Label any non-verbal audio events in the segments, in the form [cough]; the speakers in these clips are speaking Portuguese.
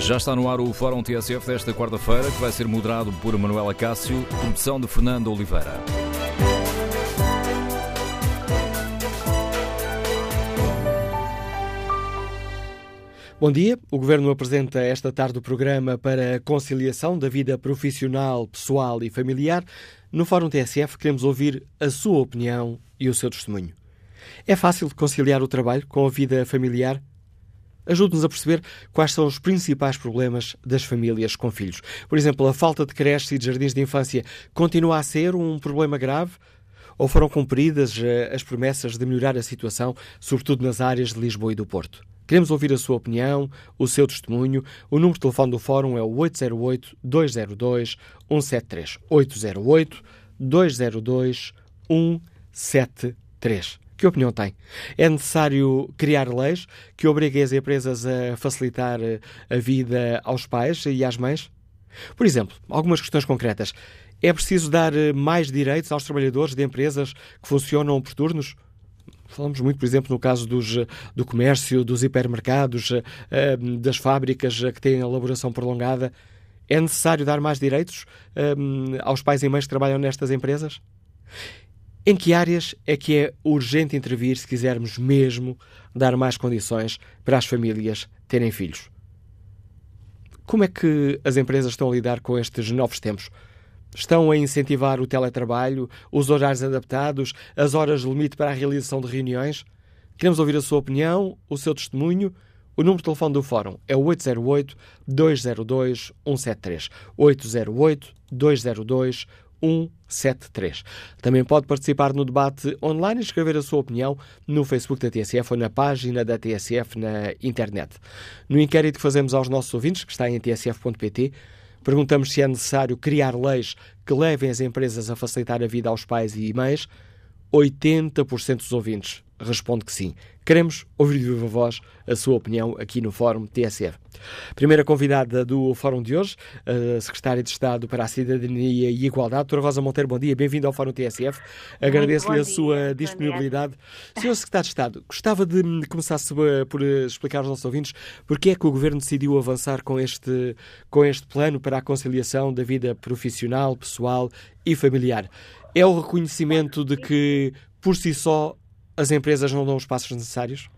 Já está no ar o Fórum TSF desta quarta-feira, que vai ser moderado por Manuela Cássio, produção de Fernando Oliveira. Bom dia. O Governo apresenta esta tarde o programa para a conciliação da vida profissional, pessoal e familiar. No Fórum TSF queremos ouvir a sua opinião e o seu testemunho. É fácil conciliar o trabalho com a vida familiar? Ajude-nos a perceber quais são os principais problemas das famílias com filhos. Por exemplo, a falta de creches e de jardins de infância continua a ser um problema grave? Ou foram cumpridas eh, as promessas de melhorar a situação, sobretudo nas áreas de Lisboa e do Porto? Queremos ouvir a sua opinião, o seu testemunho. O número de telefone do Fórum é o 808-202-173. 808-202-173. Que opinião tem? É necessário criar leis que obriguem as empresas a facilitar eh, a vida aos pais e às mães? Por exemplo, algumas questões concretas. É preciso dar eh, mais direitos aos trabalhadores de empresas que funcionam por turnos? Falamos muito, por exemplo, no caso dos, eh, do comércio, dos hipermercados, das fábricas que têm elaboração prolongada. É necessário dar mais direitos aos pais e mães que trabalham nestas empresas? Em que áreas é que é urgente intervir se quisermos mesmo dar mais condições para as famílias terem filhos? Como é que as empresas estão a lidar com estes novos tempos? Estão a incentivar o teletrabalho, os horários adaptados, as horas limite para a realização de reuniões? Queremos ouvir a sua opinião, o seu testemunho. O número de telefone do Fórum é o 808-202-173. 808-202-173. 173. Também pode participar no debate online e escrever a sua opinião no Facebook da TSF ou na página da TSF na internet. No inquérito que fazemos aos nossos ouvintes, que está em tsf.pt, perguntamos se é necessário criar leis que levem as empresas a facilitar a vida aos pais e mães. 80% dos ouvintes responde que sim. Queremos ouvir de viva voz a sua opinião aqui no Fórum TSF. Primeira convidada do Fórum de hoje, a Secretária de Estado para a Cidadania e Igualdade, Doutora Rosa Monteiro, bom dia, bem-vinda ao Fórum TSF. Agradeço-lhe a sua disponibilidade. Senhor Secretário de Estado, gostava de começar por explicar aos nossos ouvintes porque é que o Governo decidiu avançar com este, com este plano para a conciliação da vida profissional, pessoal e familiar. É o reconhecimento de que, por si só, as empresas não dão os passos necessários?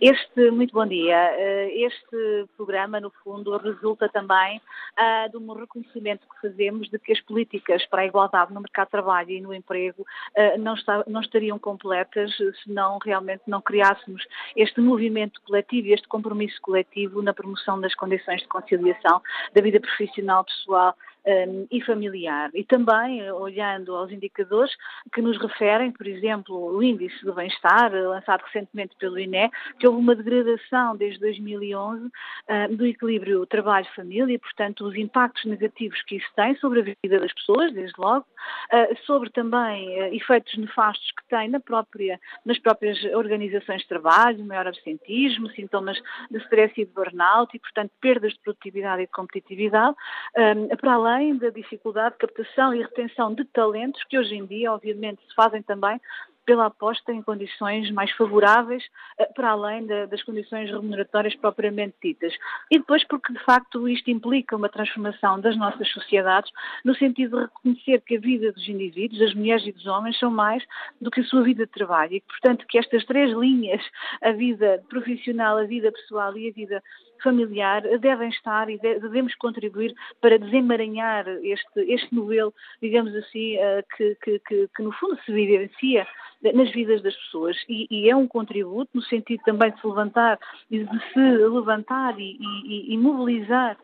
Este, muito bom dia. Eh, este programa, no fundo, resulta também uh, de um reconhecimento que fazemos de que as políticas para a igualdade no mercado de trabalho e no emprego uh, não, está, não, estariam completas se não realmente não criássemos este movimento coletivo e este compromisso coletivo na promoção das condições de conciliação da vida profissional, pessoal um, e familiar. E também olhando aos indicadores que nos referem, por exemplo, o índice do bem-estar, eh, lançado recentemente pelo INE, que houve uma degradação desde 2011 um, do equilíbrio trabalho-família portanto, os impactos negativos que isso tem sobre a vida das pessoas, desde logo, uh, sobre também uh, efeitos nefastos que tem na própria, nas próprias organizações de trabalho, maior absentismo, sintomas de stress e de burnout e, portanto, perdas de produtividade e de competitividade, um, para além além da dificuldade de captação e retenção de talentos que hoje em dia, obviamente, se fazem também pela aposta em condições mais favoráveis, eh, para além das condições remuneratórias propriamente ditas. E depois porque, de facto, isto implica uma transformação das nossas sociedades, no sentido de reconhecer que a vida dos indivíduos, das mulheres e dos homens, são mais do que a sua vida de trabalho e, portanto, que estas três linhas, a vida profissional, a vida pessoal e a vida familiar devem estar e devemos contribuir para desemaranhar este, este modelo, digamos assim, eh, que, que, que, que no fundo se vivencia nas vidas das pessoas. E, e, é um contributo no sentido também de se levantar e de se levantar e, e, e mobilizar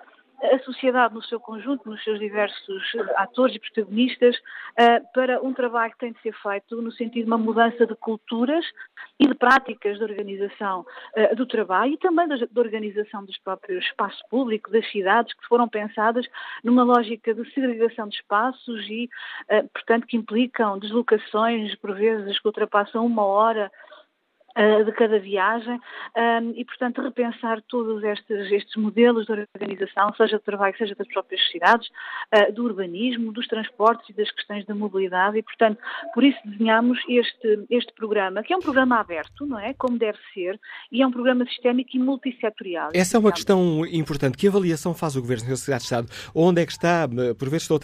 a sociedade no seu conjunto, nos seus diversos atores e protagonistas, eh, para um trabalho que tem de ser feito no sentido de uma mudança de culturas e de práticas de organização eh, do trabalho e também da organização dos próprios espaços públicos, das cidades, que foram pensadas numa lógica de segregação de espaços e, eh, portanto, que implicam deslocações, por vezes, que ultrapassam uma hora de cada viagem um, e, portanto, repensar todos estes, estes, modelos de organização, seja do trabalho, seja das próprias cidades, uh, do urbanismo, dos transportes e das questões da mobilidade e, portanto, por isso desenhamos este, este programa, que é um programa aberto, não é? Como deve ser, e é um programa sistémico e multissetorial. Essa é uma questão importante. Que avaliação faz o Governo da Cidade de Estado? Onde é que está, por vezes estou,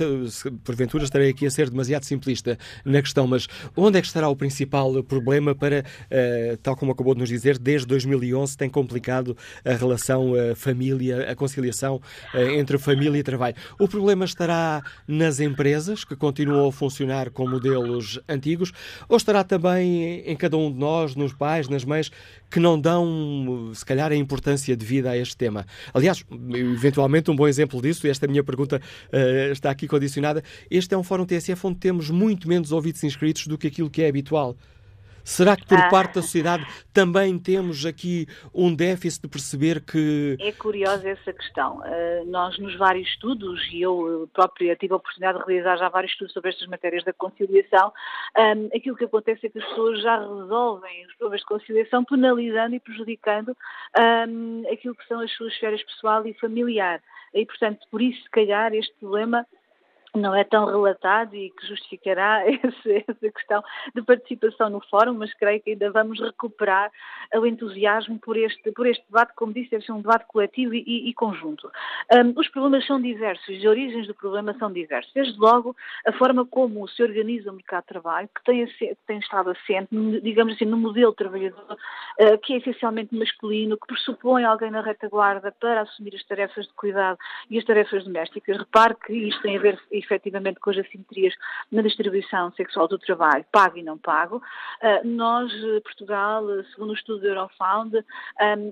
porventura estarei aqui a ser demasiado simplista na questão, mas onde é que estará o principal problema para uh, tal como acabou de nos dizer, desde 2011 tem complicado a relação a família, a conciliação eh, entre família e trabalho. O problema estará nas empresas que continuam a funcionar com modelos antigos ou estará também em cada um de nós, nos pais, nas mães, que não dão, se calhar, a importância devida a este tema? Aliás, eventualmente um bom exemplo disso, e esta minha pergunta uh, está aqui condicionada, este é um fórum TSF onde temos muito menos ouvidos inscritos do que aquilo que é habitual. Será que por ah. parte da sociedade também temos aqui um déficit de perceber que. É curiosa essa questão. Uh, nós, nos vários estudos, e eu própria tive a oportunidade de realizar já vários estudos sobre estas matérias da conciliação, um, aquilo que acontece é que as pessoas já resolvem os problemas de conciliação penalizando e prejudicando um, aquilo que são as suas esferas pessoal e familiar. E, portanto, por isso, se calhar, este problema não é tão relatado e que justificará [laughs] esse, essa questão de participação no fórum, mas creio que ainda vamos recuperar o entusiasmo por este, por este debate, como disse, deve ser um debate coletivo e, e, conjunto. Um, os problemas são diversos, as origens do problema são diversas. Desde logo, a forma como se organiza o mercado de trabalho, que tem, que tem estado assente, digamos assim, no modelo trabalhador, uh, que é essencialmente masculino, que pressupõe alguém na retaguarda para assumir as tarefas de cuidado e as tarefas domésticas. Repare que isto tem a ver efetivamente com as assimetrias na distribuição sexual do trabalho, pago e não pago. Uh, nós, eh, Portugal, eh, segundo o estudo do Eurofound,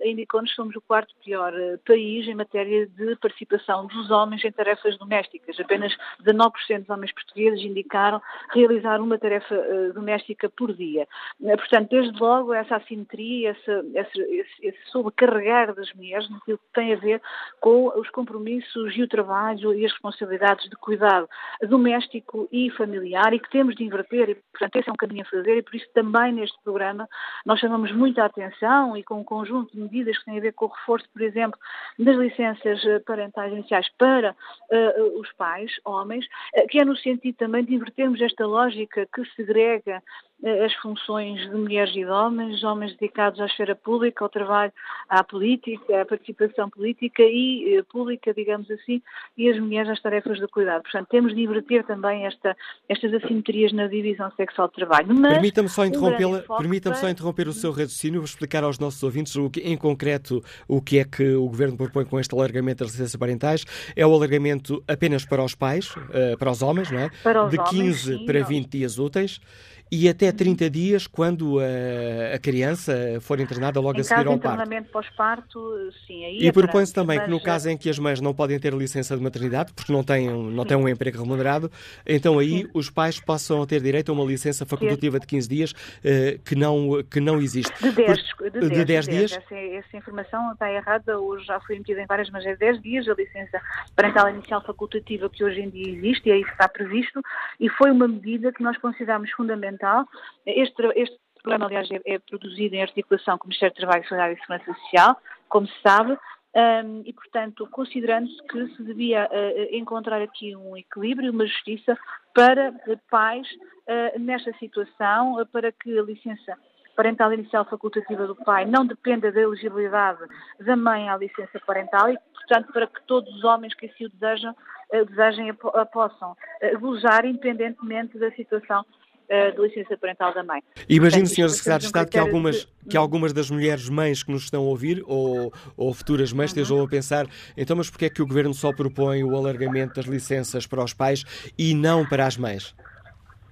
indicou-nos que somos o quarto pior país em matéria de participação dos homens em tarefas domésticas. Apenas 19% dos homens portugueses indicaram realizar uma tarefa doméstica por dia. Portanto, desde logo, essa assimetria, esse, esse, sobrecarregar das mulheres naquilo que tem a ver com os compromissos e o trabalho e as responsabilidades de cuidar doméstico e familiar e que temos de inverter e, portanto, esse é um caminho a fazer e por isso também neste programa nós chamamos muita atenção e com um conjunto de medidas que têm a ver com o reforço, por exemplo, das licenças eh, parentais iniciais para uh, os pais, homens, uh, que é no sentido também de invertermos esta lógica que segrega eh, as funções de mulheres e de homens, homens dedicados à esfera pública, ao trabalho, à política, à participação política e eh, pública, digamos assim, e as mulheres às tarefas de cuidado. Portanto, temos de inverter também esta, estas assimetrias na divisão sexual de trabalho. Permita-me só interrompê-la, um permita-me só interromper o seu raciocínio, vou explicar aos nossos ouvintes o que, em concreto o que é que o Governo propõe com este alargamento das licenças parentais. É o alargamento apenas para os pais, eh, para os homens, não é? Para de 15 homens, sim, para 20 dias úteis e até 30 dias quando a, a criança for internada logo em a seguir ao parto. internamento pós-parto, sim. Aí e é propõe-se também que no caso em que as mães não podem ter licença de maternidade, porque não têm, não têm um emprego remunerado, então aí sim. os pais possam ter direito a uma licença facultativa de 15 dias uh, que, não, que não existe. De 10, de 10, de 10 dias. Essa, essa, informação está errada, hoje já foi emitida em várias, mas é 10 dias a licença parental inicial facultativa que hoje em dia existe e é isso que está previsto e foi uma medida que nós consideramos fundamental fundamental. Este, este programa, aliás, é, é, produzido em articulação com o Ministério do Trabalho, e Segurança Social, como se sabe, um, e, portanto, considerando-se que se devia uh, encontrar aqui um equilíbrio, uma justiça para pais uh, nesta situação, uh, para que a licença parental inicial facultativa do pai não dependa da elegibilidade da mãe à licença parental e, portanto, para que todos os homens que assim o desejam, desejem a possam gozar independentemente da situação uh, de licença parental da mãe. Imagino, Sr. Secretário de Estado, que algumas, que algumas das mulheres mães que nos estão a ouvir, ou, ou futuras mães, uhum. estejam a pensar, então, mas porquê é que o Governo só propõe o alargamento das licenças para os pais e não para as mães?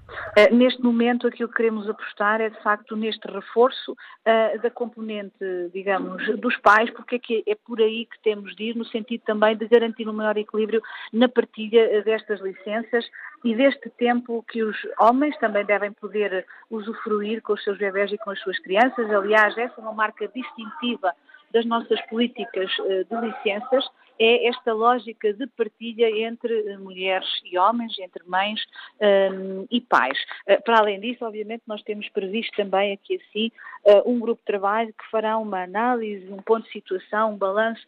Uh, neste momento, aquilo que queremos apostar é, de facto, neste reforço uh, da componente, digamos, dos pais, porque é, que é por aí que temos de ir, no sentido também de garantir um maior equilíbrio na partilha destas licenças e deste tempo que os homens também devem poder usufruir com os seus bebés e com as suas crianças. Aliás, essa é uma marca distintiva das nossas políticas de licenças é esta lógica de partilha entre mulheres e homens, entre mães um, e pais. Uh, para além disso, obviamente, nós temos previsto também aqui assim um grupo de trabalho que fará uma análise, um ponto de situação, um balanço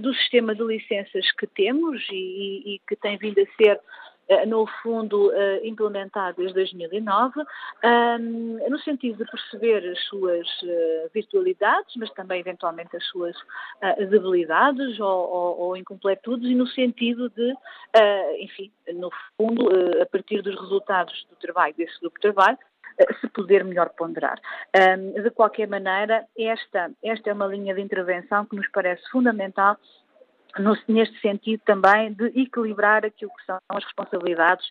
do sistema de licenças que temos e, e, que tem vindo a ser eh, no fundo eh, implementado desde 2009, no sentido de perceber as suas eh, virtualidades, mas também eventualmente as suas debilidades ou, ou, ou incompletudes e no sentido de, enfim, no fundo, a partir dos resultados do trabalho, desse grupo de trabalho, se poder melhor ponderar. de qualquer maneira, esta, esta é uma linha de intervenção que nos parece fundamental no, neste sentido também de equilibrar aquilo que são as responsabilidades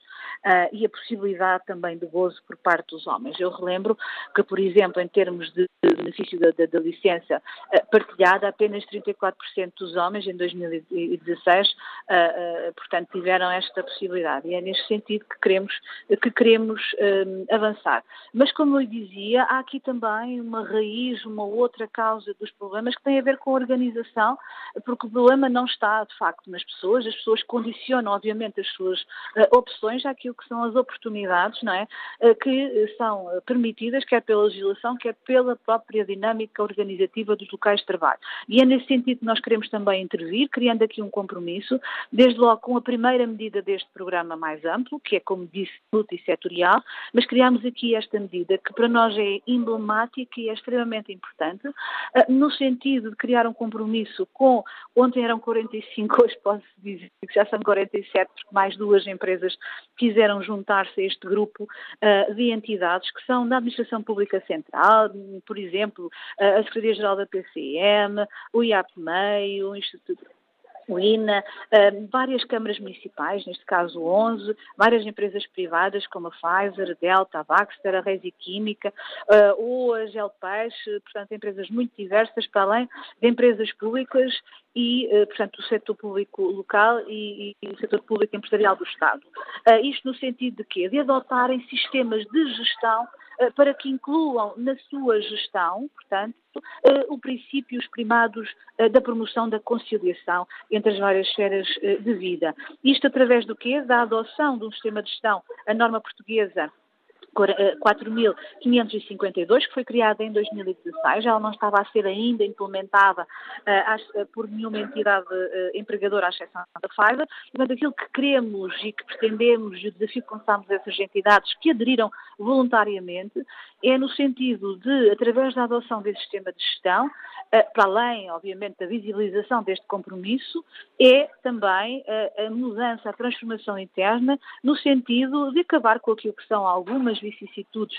uh, e a possibilidade também de gozo por parte dos homens. Eu relembro que, por exemplo, em termos de benefício da, da, da licença uh, partilhada, apenas 34% dos homens em 2016, uh, portanto, tiveram esta possibilidade. E é neste sentido que queremos, que queremos avançar. Mas, como eu dizia, há aqui também uma raiz, uma outra causa dos problemas que tem a ver com a organização, porque o problema não está, de facto, nas pessoas. As pessoas condicionam, obviamente, as suas uh, opções àquilo que são as oportunidades, não é? Uh, que são permitidas, quer pela legislação, quer pela própria dinâmica organizativa dos locais de trabalho. E é nesse sentido que nós queremos também intervir, criando aqui um compromisso, desde logo com a primeira medida deste programa mais amplo, que é, como disse, multissetorial, mas criamos aqui esta medida que para nós é emblemática e é extremamente importante, no sentido de criar um compromisso com, ontem eram 40 45, hoje posso dizer que já são 47, porque mais duas empresas quiseram juntar-se a este grupo uh, de entidades que são da Administração Pública Central, por exemplo, uh, a Secretaria-Geral da PCM, o IAPMEI, o Instituto o INA, uh, várias câmaras municipais, neste caso 11, várias empresas privadas como a Pfizer, a Delta, a Baxter, a Resi Química, uh, ou a Gelpeixe, portanto, empresas muito diversas, para além de empresas públicas e, uh, portanto, o setor público local e, e, o setor público empresarial do Estado. isto no sentido de quê? De adotarem sistemas de gestão para que incluam na sua gestão, portanto, uh, o princípio, os primados uh, da promoção da conciliação entre as várias esferas de vida. Isto através do quê? Da adoção de um sistema de gestão, a norma portuguesa 4.552, que foi criada em 2016. Ela não estava a ser ainda implementada uh, por nenhuma entidade empregadora, à exceção da Pfizer. Portanto, aquilo que queremos e que pretendemos, e o desafio que lançamos a essas entidades que aderiram voluntariamente, é no sentido de, através da adoção desse sistema de gestão, para além, obviamente, da visibilização deste compromisso, é também a mudança, a transformação interna, no sentido de acabar com aquilo que são algumas vicissitudes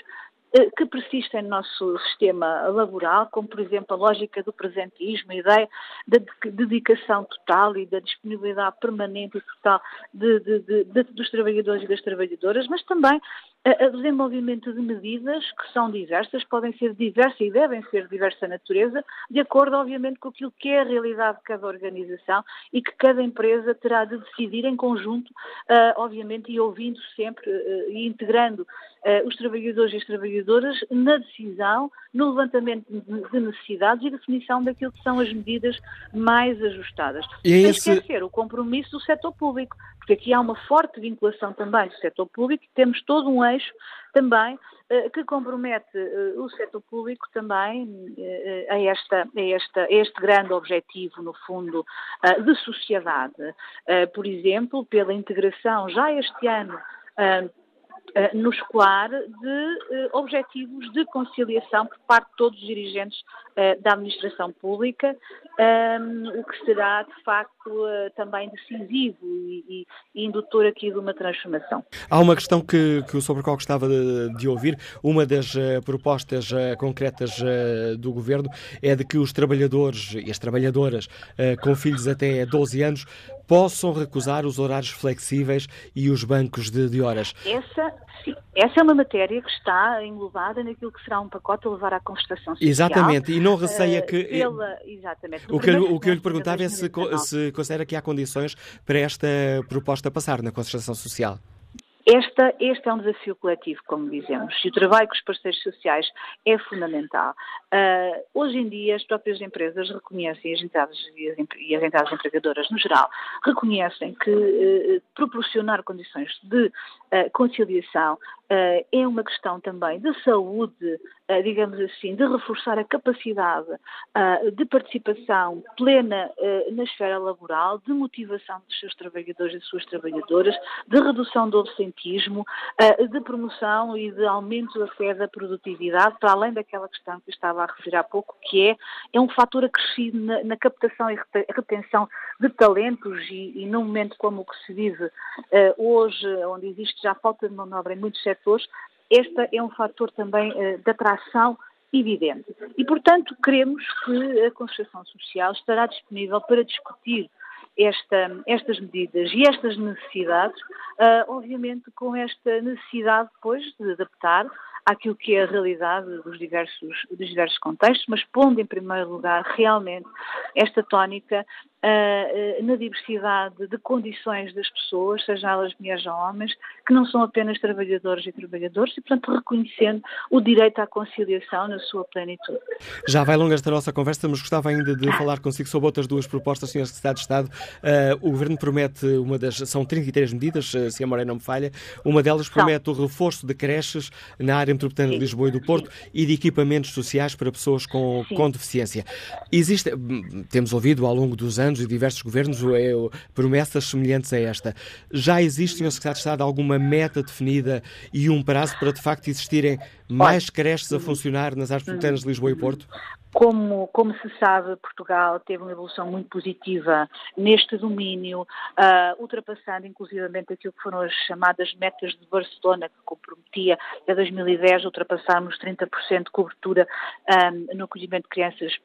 eh, que persistem no nosso sistema laboral, como por exemplo a lógica do presentismo, a ideia da dedicação total e da disponibilidade permanente e total de, de, de, dos trabalhadores e das trabalhadoras, mas também o desenvolvimento de medidas que são diversas, podem ser diversas e devem ser de diversa natureza, de acordo, obviamente, com aquilo que é a realidade de cada organização e que cada empresa terá de decidir em conjunto, uh, obviamente, e ouvindo sempre uh, e integrando uh, os trabalhadores e as trabalhadoras na decisão, no levantamento de necessidades e definição daquilo que são as medidas mais ajustadas. E Sem esse... esquecer o compromisso do setor público porque aqui há uma forte vinculação também do setor público, temos todo um eixo também eh, que compromete eh, o setor público também eh, a, esta, a, esta, a este grande objetivo, no fundo, de sociedade. Por exemplo, pela integração já este ano no escolar de objetivos de conciliação por parte de todos os dirigentes da administração pública, o que será, de facto, também decisivo e, e, indutor aqui de uma transformação. Há uma questão que, que sobre a qual gostava de, de ouvir. Uma das propostas concretas do Governo é de que os trabalhadores e as trabalhadoras com filhos até 12 anos possam recusar os horários flexíveis e os bancos de, de horas. Essa, sim, essa é uma matéria que está englobada naquilo que será um pacote a levar à conversação social. Exatamente, e não receia que... Pela, exatamente. O que, o que eu lhe perguntava é se, se considera que há condições para esta proposta passar na concertação social. Esta, este é um desafio coletivo, como dizemos, e o trabalho com os parceiros sociais é fundamental. Uh, hoje em dia, as próprias empresas reconhecem, as entidades e as entidades empregadoras no geral, reconhecem que uh, proporcionar condições de conciliação é uma questão também de saúde, digamos assim, de reforçar a capacidade de participação plena na esfera laboral, de motivação dos seus trabalhadores e das suas trabalhadoras, de redução do absentismo, de promoção e de aumento até da produtividade, para além daquela questão que eu estava a referir há pouco, que é, é um fator acrescido na, na captação e retenção de talentos e, e num momento como o que se vive hoje, onde existe já falta de mão de obra em muitos setores, este é um fator também uh, de atração evidente. E, portanto, queremos que a Concertação Social estará disponível para discutir esta, estas medidas e estas necessidades, uh, obviamente com esta necessidade depois de adaptar àquilo que é a realidade dos diversos, dos diversos contextos, mas pondo em primeiro lugar realmente esta tónica uh, na diversidade de condições das pessoas, sejam elas mulheres ou homens, que não são apenas trabalhadores e trabalhadoras, e, portanto, reconhecendo o direito à conciliação na sua plenitude. Já vai longa esta nossa conversa, mas gostava ainda de falar consigo sobre outras duas propostas, Sr. Secretário de Estado. Uh, o Governo promete uma das. São 33 medidas, se a memória não me falha. Uma delas promete o reforço de creches na área metropolitana de Lisboa e do Porto Sim. e de equipamentos sociais para pessoas com, com deficiência. Existe, temos ouvido ao longo dos anos e diversos governos é, promessas semelhantes a esta. Já existe, Sr. Secretário de Estado, alguma meta definida e um prazo para, de facto, existirem mais creches a funcionar nas áreas metropolitanas de Lisboa e Porto? Como, como, se sabe, Portugal teve uma evolução muito positiva neste domínio, uh, ultrapassando inclusivamente aquilo que foram as chamadas metas de Barcelona, que comprometia a 2010 ultrapassarmos 30% de cobertura um, ah, no acolhimento de crianças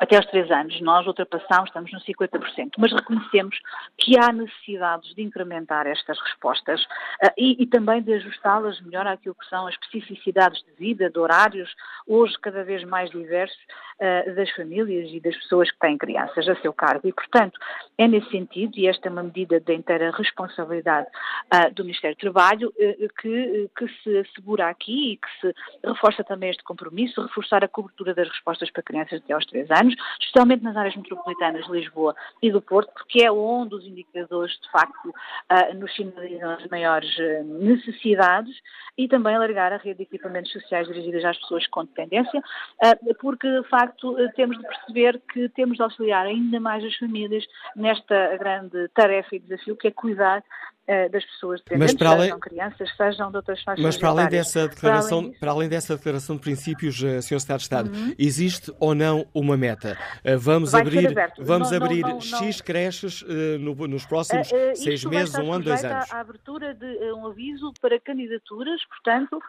até aos três anos. Nós ultrapassamos, estamos nos 50%, mas reconhecemos que há necessidades de incrementar estas respostas uh, e, e, também de ajustá-las melhor àquilo que são as especificidades de vida, de horários, hoje cada vez mais diversos, uh, das famílias e das pessoas que têm crianças a seu cargo. E, portanto, é nesse sentido, e esta é uma medida de inteira responsabilidade uh, do Ministério do Trabalho, que, que se assegura aqui e que se reforça também este compromisso, reforçar a cobertura das respostas para crianças até aos três anos, especialmente nas áreas metropolitanas de Lisboa e do Porto, porque é onde os indicadores, de facto, uh, nos sinalizam as maiores uh, necessidades e também alargar a rede de equipamentos sociais dirigidas às pessoas com dependência, uh, porque, de facto, temos de perceber que temos de auxiliar ainda mais as famílias nesta grande tarefa e desafio que é cuidar eh, das pessoas dependentes, além, sejam crianças, sejam de outras faixas Mas para além dessa declaração, para além, para além, dessa declaração de princípios, uh, Sr. Secretário de Estado, uhum. existe ou não uma meta? Uh, vamos vai abrir, vamos não, abrir não, não, X creches no, nos próximos seis meses, um ano, dois anos? A abertura de um aviso para candidaturas, portanto,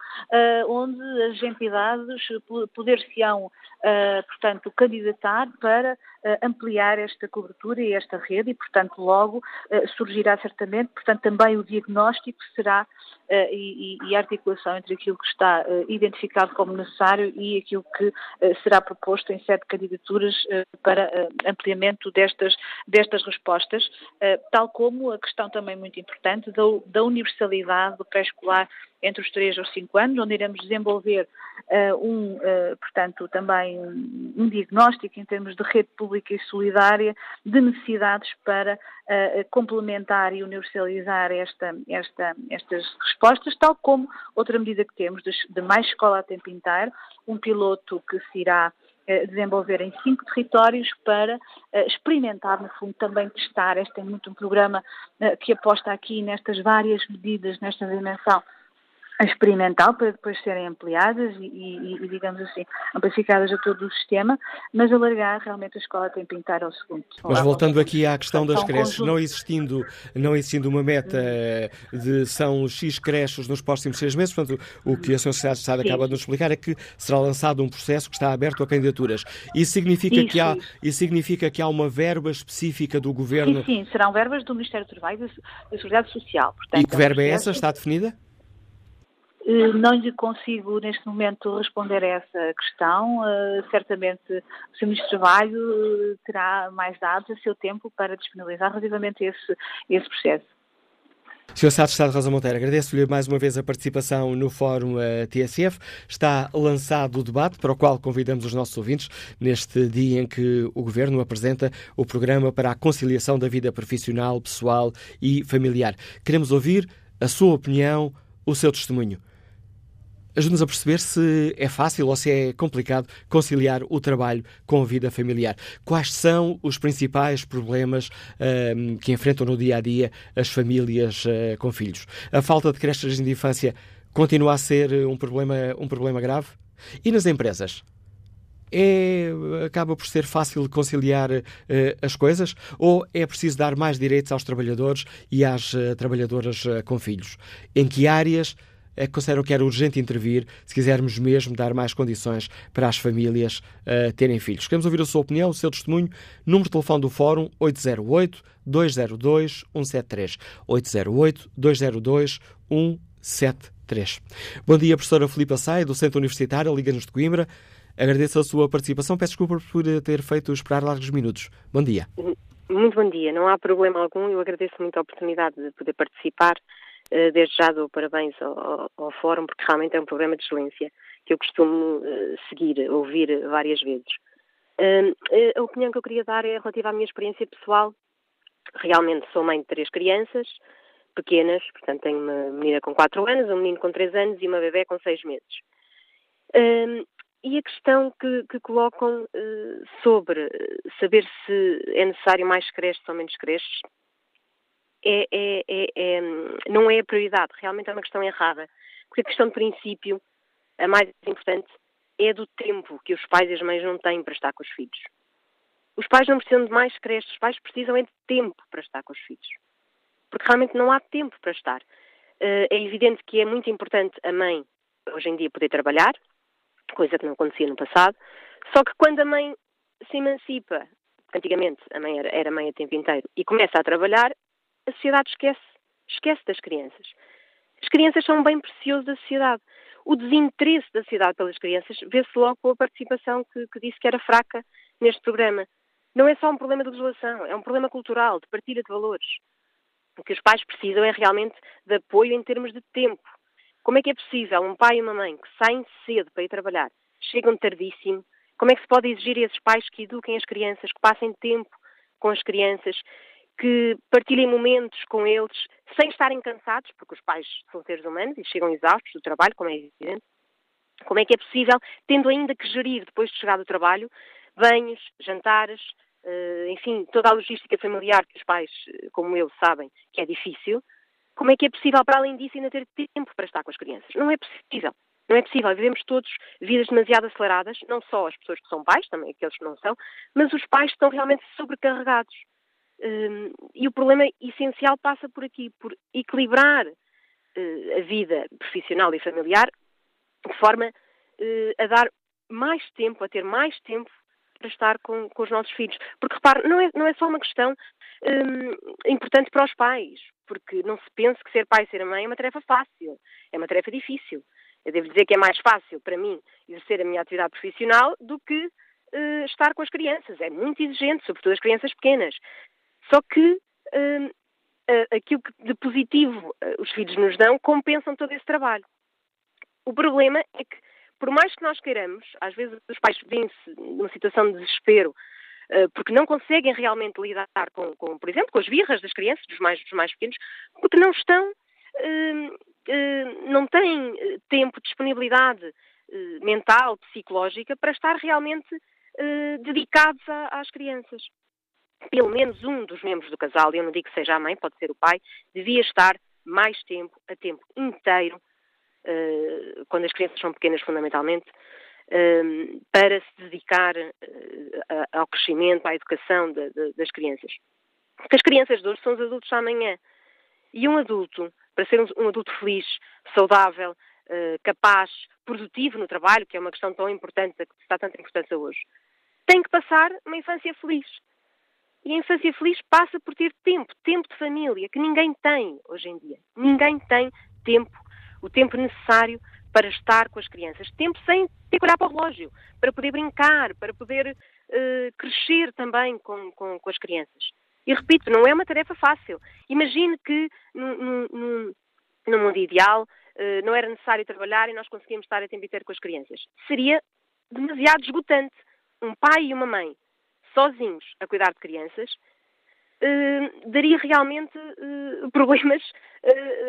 onde as entidades poder-se-ão, portanto, candidatar para ampliar esta cobertura e esta rede e, portanto, logo surgirá certamente, portanto, também o diagnóstico será uh, e, a articulação entre aquilo que está uh, identificado como necessário e aquilo que será proposto em sete candidaturas para ampliamento destas, destas respostas, tal como a questão também muito importante da universalidade do pré-escolar entre os 3 aos 5 anos, onde iremos desenvolver uh, um, uh, portanto, também um, diagnóstico em termos de rede pública e solidária de necessidades para uh, complementar e universalizar esta, esta, estas respostas, tal como outra medida que temos de, de mais escola a tempo inteiro, um piloto que se irá desenvolver em cinco territórios para experimentar, no fundo, também testar. Este é muito um programa que aposta aqui nestas várias medidas, nesta dimensão experimental para depois serem ampliadas e, e, e, digamos assim, amplificadas a todo o sistema, mas alargar realmente a escola tem pintar ao segundo. Mas voltando aqui à questão das creches, não existindo, não existindo uma meta de são X creches nos próximos seis meses, portanto, o que a. Secretária de Estado acaba de nos explicar é que será lançado um processo que está aberto a candidaturas. Isso significa, isso, que, há, isso significa que há uma verba específica do Governo? Sim, sim, serão verbas do Ministério do Trabalho e da Seguridade Social. Portanto, e que verba é essa? Está definida? Eh, não lhe consigo neste momento responder a essa questão. Uh, certamente o Sr. Ministro do Trabalho uh, terá mais dados a seu tempo para disponibilizar relativamente a esse, esse processo. Sr. De Estado Rosa Monteiro, agradeço-lhe mais uma vez a participação no Fórum TSF. Está lançado o debate para o qual convidamos os nossos ouvintes neste dia em que o Governo apresenta o programa para a conciliação da vida profissional, pessoal e familiar. Queremos ouvir a sua opinião, o seu testemunho. Ajude-nos a perceber se é fácil ou se é complicado conciliar o trabalho com a vida familiar. Quais são os principais problemas uh, que enfrentam no dia a dia as famílias uh, com filhos? A falta de creches de infância continua a ser um problema, um problema grave? E nas empresas? É, acaba por ser fácil conciliar uh, as coisas ou é preciso dar mais direitos aos trabalhadores e às uh, trabalhadoras com filhos? Em que áreas é que consideram que era urgente intervir se quisermos mesmo dar mais condições para as famílias uh, terem filhos. Queremos ouvir a sua opinião, o seu testemunho. Número de telefone do Fórum 808-202-173. 808-202-173. Bom dia, professora Filipa Saia, do Centro Universitário, Liga-nos de Coimbra. Agradeço a sua participação. Peço desculpa por ter feito esperar largos minutos. Bom dia. Muito bom dia. Não há problema algum. Eu agradeço muito a oportunidade de poder participar eh, desde já dou parabéns ao, ao, Fórum, porque realmente é um programa de excelência que eu costumo uh, seguir, ouvir várias vezes. Uh, a opinião que eu queria dar é relativa à minha experiência pessoal. Realmente sou mãe de três crianças pequenas, portanto tenho uma menina com 4 anos, um menino com 3 anos e uma bebé com 6 meses. Uh, e a questão que, que colocam sobre saber se é necessário mais creches ou menos creches, é, é, é, é, não é a prioridade, realmente é uma questão errada. Porque a questão de princípio, a mais importante, é do tempo que os pais e as mães não têm para estar com os filhos. Os pais não precisam de mais creches, os pais precisam é de tempo para estar com os filhos. Porque realmente não há tempo para estar. Eh, é evidente que é muito importante a mãe, hoje em dia, poder trabalhar, coisa que não acontecia no passado, só que quando a mãe se emancipa, antigamente a mãe era, era mãe a tempo inteiro, e começa a trabalhar, a sociedade esquece, esquece das crianças. As crianças são um bem precioso da sociedade. O desinteresse da sociedade pelas crianças vê-se logo com a participação que, que disse que era fraca neste programa. Não é só um problema de legislação, é um problema cultural, de partilha de valores. O que os pais precisam é realmente de apoio em termos de tempo. Como é que é possível um pai e uma mãe que saem cedo para ir trabalhar, chegam tardíssimo, como é que se pode exigir a esses pais que eduquem as crianças, que passem tempo com as crianças, que partilhem momentos com eles sem estarem cansados, porque os pais são seres humanos e chegam exaustos do trabalho, como é evidente. Como é que é possível, tendo ainda que gerir, depois de chegar do trabalho, banhos, jantares, eh, enfim, toda a logística familiar que os pais, eh, como eu, sabem que é difícil, como é que é possível, para além disso, ainda ter tempo para estar com as crianças? Não é possível. Não é possível. Vivemos todos vidas demasiado aceleradas, não só as pessoas que são pais, também aqueles que não são, mas os pais estão realmente sobrecarregados. Um, e o problema essencial passa por aqui, por equilibrar uh, a vida profissional e familiar de forma uh, a dar mais tempo, a ter mais tempo para estar com, com os nossos filhos. Porque, repare, não é, não é só uma questão um, importante para os pais, porque não se pense que ser pai e ser mãe é uma tarefa fácil, é uma tarefa difícil. Eu devo dizer que é mais fácil para mim exercer a minha atividade profissional do que uh, estar com as crianças. É muito exigente, sobretudo as crianças pequenas. Só que hum, aquilo que de positivo eh, os filhos nos dão compensam todo esse trabalho. O problema é que, por mais que nós queiramos, às vezes os pais vêm-se numa situação de desespero eh, porque não conseguem realmente lidar com, com, por exemplo, com as birras das crianças, dos mais, dos mais pequenos, porque não estão, hum, hum, não têm eh, tempo, disponibilidade mental, psicológica para estar realmente dedicados às crianças pelo menos um dos membros do casal, eu não digo que seja a mãe, pode ser o pai, devia estar mais tempo, a tempo inteiro, uh, quando as crianças são pequenas fundamentalmente, uh, para se dedicar uh, ao crescimento, à educação de, de, das crianças. Porque as crianças de hoje são os adultos da amanhã. E um adulto, para ser um, um adulto feliz, saudável, capaz, produtivo no trabalho, que é uma questão tão importante, que está tanta importância hoje, tem que passar uma infância feliz e a infância feliz passa por ter tempo, tempo de família, que ninguém tem hoje em dia. Ninguém tem tempo, o tempo necessário para estar com as crianças. Tempo sem ter que olhar para o relógio, para poder brincar, para poder uh, crescer também com, com, com, as crianças. E repito, não é uma tarefa fácil. Imagine que no, no, no mundo ideal uh, não era necessário trabalhar e nós conseguíamos estar a tempo inteiro com as crianças. Seria demasiado esgotante. Um pai e uma mãe sozinhos a cuidar de crianças uh, daria realmente uh, problemas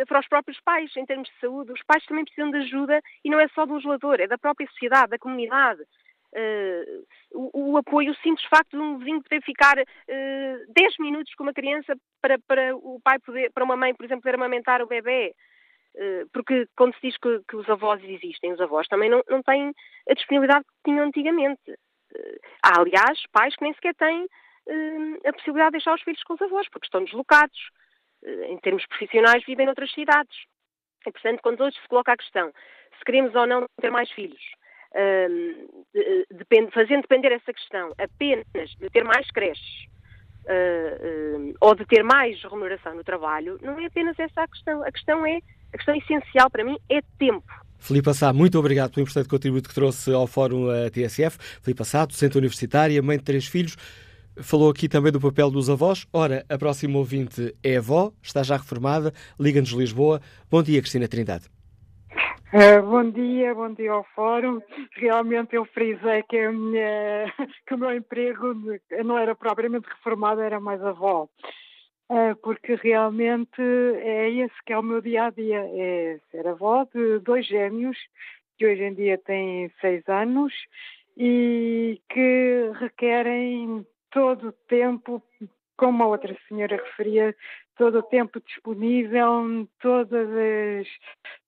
para os próprios pais em termos de saúde. Os pais também precisam de ajuda e não é só do legislador, é da própria sociedade, da comunidade. O, o, apoio, o simples facto de um vizinho poder ficar uh, 10 minutos com uma criança para, para o pai poder, para uma mãe, por exemplo, poder amamentar o bebê. Porque quando se diz que, que, os avós existem, os avós também não, não têm a disponibilidade que tinham antigamente. Há, aliás, pais que nem sequer têm uh, a possibilidade de deixar os filhos com os avós, porque estão deslocados. em termos profissionais, vivem noutras cidades. E, portanto, quando hoje se coloca a questão se queremos ou não ter mais filhos, depende, fazendo depender essa questão apenas de ter mais creches uh, uh, ou de ter mais remuneração no trabalho, não é apenas essa a questão. A questão é, a questão essencial para mim é tempo. Filipe Sá, muito obrigado pelo importante contributo que trouxe ao Fórum TSF. Filipe Sá, docente universitária, mãe de três filhos, falou aqui também do papel dos avós. Ora, a próxima ouvinte é avó, está já reformada, Liga-nos Lisboa. Bom dia, Cristina Trindade. Uh, bom dia, bom dia ao Fórum. Realmente eu frisei que, minha, [laughs] que, o meu emprego não era propriamente reformado, era mais avó. Uh, porque realmente é esse que é o meu dia a dia: é ser avó de dois gêmeos, que hoje em dia têm seis anos e que requerem todo o tempo, como a outra senhora referia, todo o tempo disponível, todos os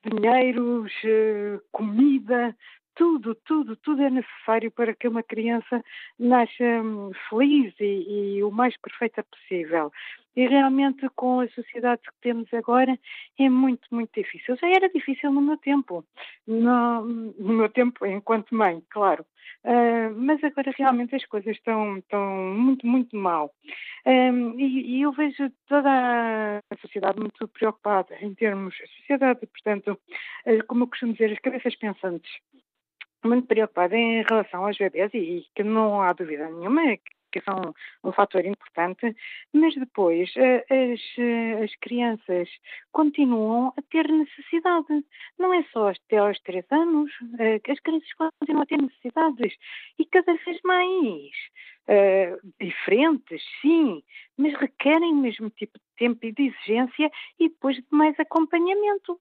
dinheiros, eh, comida, tudo, tudo, tudo é necessário para que uma criança nasça hum, feliz e, e, o mais perfeita possível. E realmente, com a sociedade que temos agora, é muito, muito difícil. Já era difícil no meu tempo, no, no meu tempo enquanto mãe, claro. Uh, mas agora realmente as coisas estão, estão muito, muito mal. Um, e, e, eu vejo toda a sociedade muito preocupada em termos, a sociedade, portanto, uh, como eu costumo dizer, as cabeças pensantes muito preocupada em relação aos bebês e que não há dúvida nenhuma que são um fator importante, mas depois eh, as, eh, as crianças continuam a ter necessidade. Não é só até aos três anos, eh, as crianças continuam a ter necessidades e cada vez mais. Uh, diferentes, sim, mas requerem o mesmo tipo de tempo e de exigência e depois de mais acompanhamento.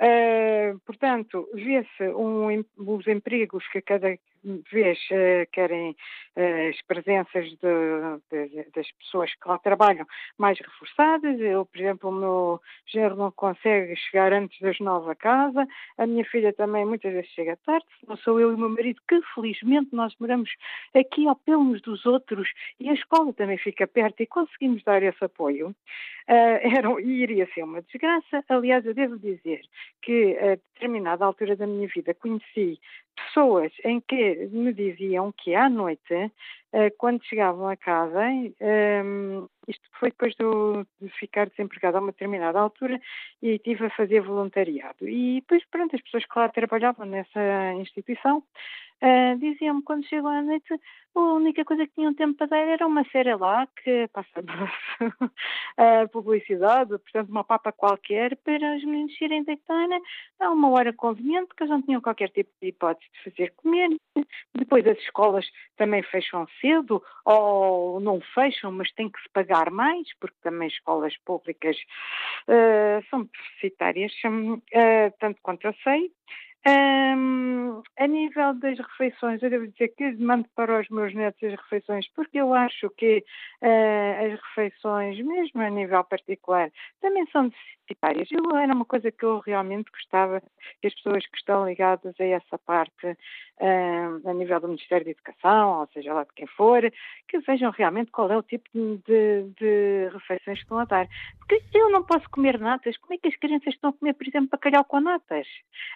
Uh, portanto, vê-se um, os empregos que cada vez uh, querem uh, as presenças de, de, das pessoas que lá trabalham mais reforçadas. Eu, por exemplo, o meu genro não consegue chegar antes das nove a casa, a minha filha também muitas vezes chega tarde, não sou eu e o meu marido, que felizmente nós moramos aqui ao pé uns dos outros e a escola também fica perto e conseguimos dar esse apoio. [laughs] era, iria ser uma desgraça. Aliás, eu devo dizer que a determinada altura da minha vida conheci pessoas em que me diziam que à noite, quando chegavam a casa, ehm, isto foi depois de ficar desempregada a uma determinada altura e estive a fazer voluntariado. E depois, pronto, as pessoas que lá trabalhavam nessa instituição Uh, Diziam-me quando chegou à noite a única coisa que tinham tempo para dar era uma série lá que passa [laughs] a publicidade, portanto uma papa qualquer para os meninos irem deitar a uma hora conveniente porque eles não tinham qualquer tipo de hipótese de fazer comer. Depois as escolas também fecham cedo ou não fecham, mas tem que se pagar mais porque também escolas públicas uh, são deficitárias, uh, tanto quanto eu sei. Um, a nível das refeições, eu devo dizer que mando para os meus netos as refeições, porque eu acho que uh, as refeições, mesmo a nível particular, também são deficitárias. Eu, era uma coisa que eu realmente gostava que as pessoas que estão ligadas a essa parte, uh, a nível do Ministério da Educação, ou seja lá de quem for, que vejam realmente qual é o tipo de, de refeições que estão a dar. Porque eu não posso comer natas, como é que as crianças estão a comer, por exemplo, bacalhau com natas?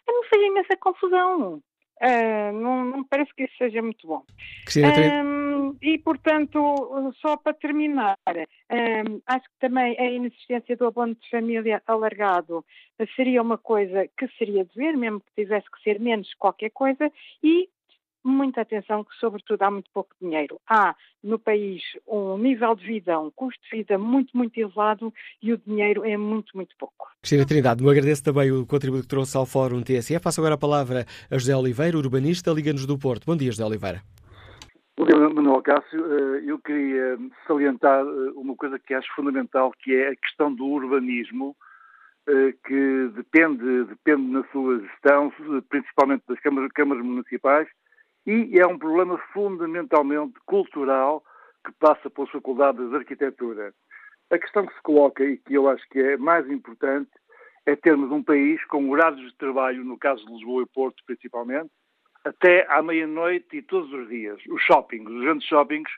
Eu não sei imensa confusão. Uh, não, não parece que isso seja muito bom. Um, e, portanto, só para terminar, um, acho que também a inexistência do abono de família alargado seria uma coisa que seria de ver, mesmo que tivesse que ser menos qualquer coisa, e muita atenção que, sobretudo, há muito pouco dinheiro. Há no país um nível de vida, um custo de vida muito, muito elevado e o dinheiro é muito, muito pouco. Cristina Trindade, me agradeço também o contributo que trouxe ao Fórum TSE. Passo agora a palavra a José Oliveira, urbanista, Liga-nos do Porto. Bom dia, José Oliveira. Bom dia, Manuel Cássio. Eh, eu queria salientar eh, uma coisa que acho fundamental, que é a questão do urbanismo, eh, que depende, depende na sua gestão, principalmente das câmaras, câmaras municipais, e é um problema fundamentalmente cultural que passa pelas faculdades de arquitetura. A questão que se coloca e que eu acho que é mais importante é termos um país com horários de trabalho, no caso de Lisboa e Porto principalmente, até à meia-noite e todos os dias. Os shoppings, os grandes shoppings,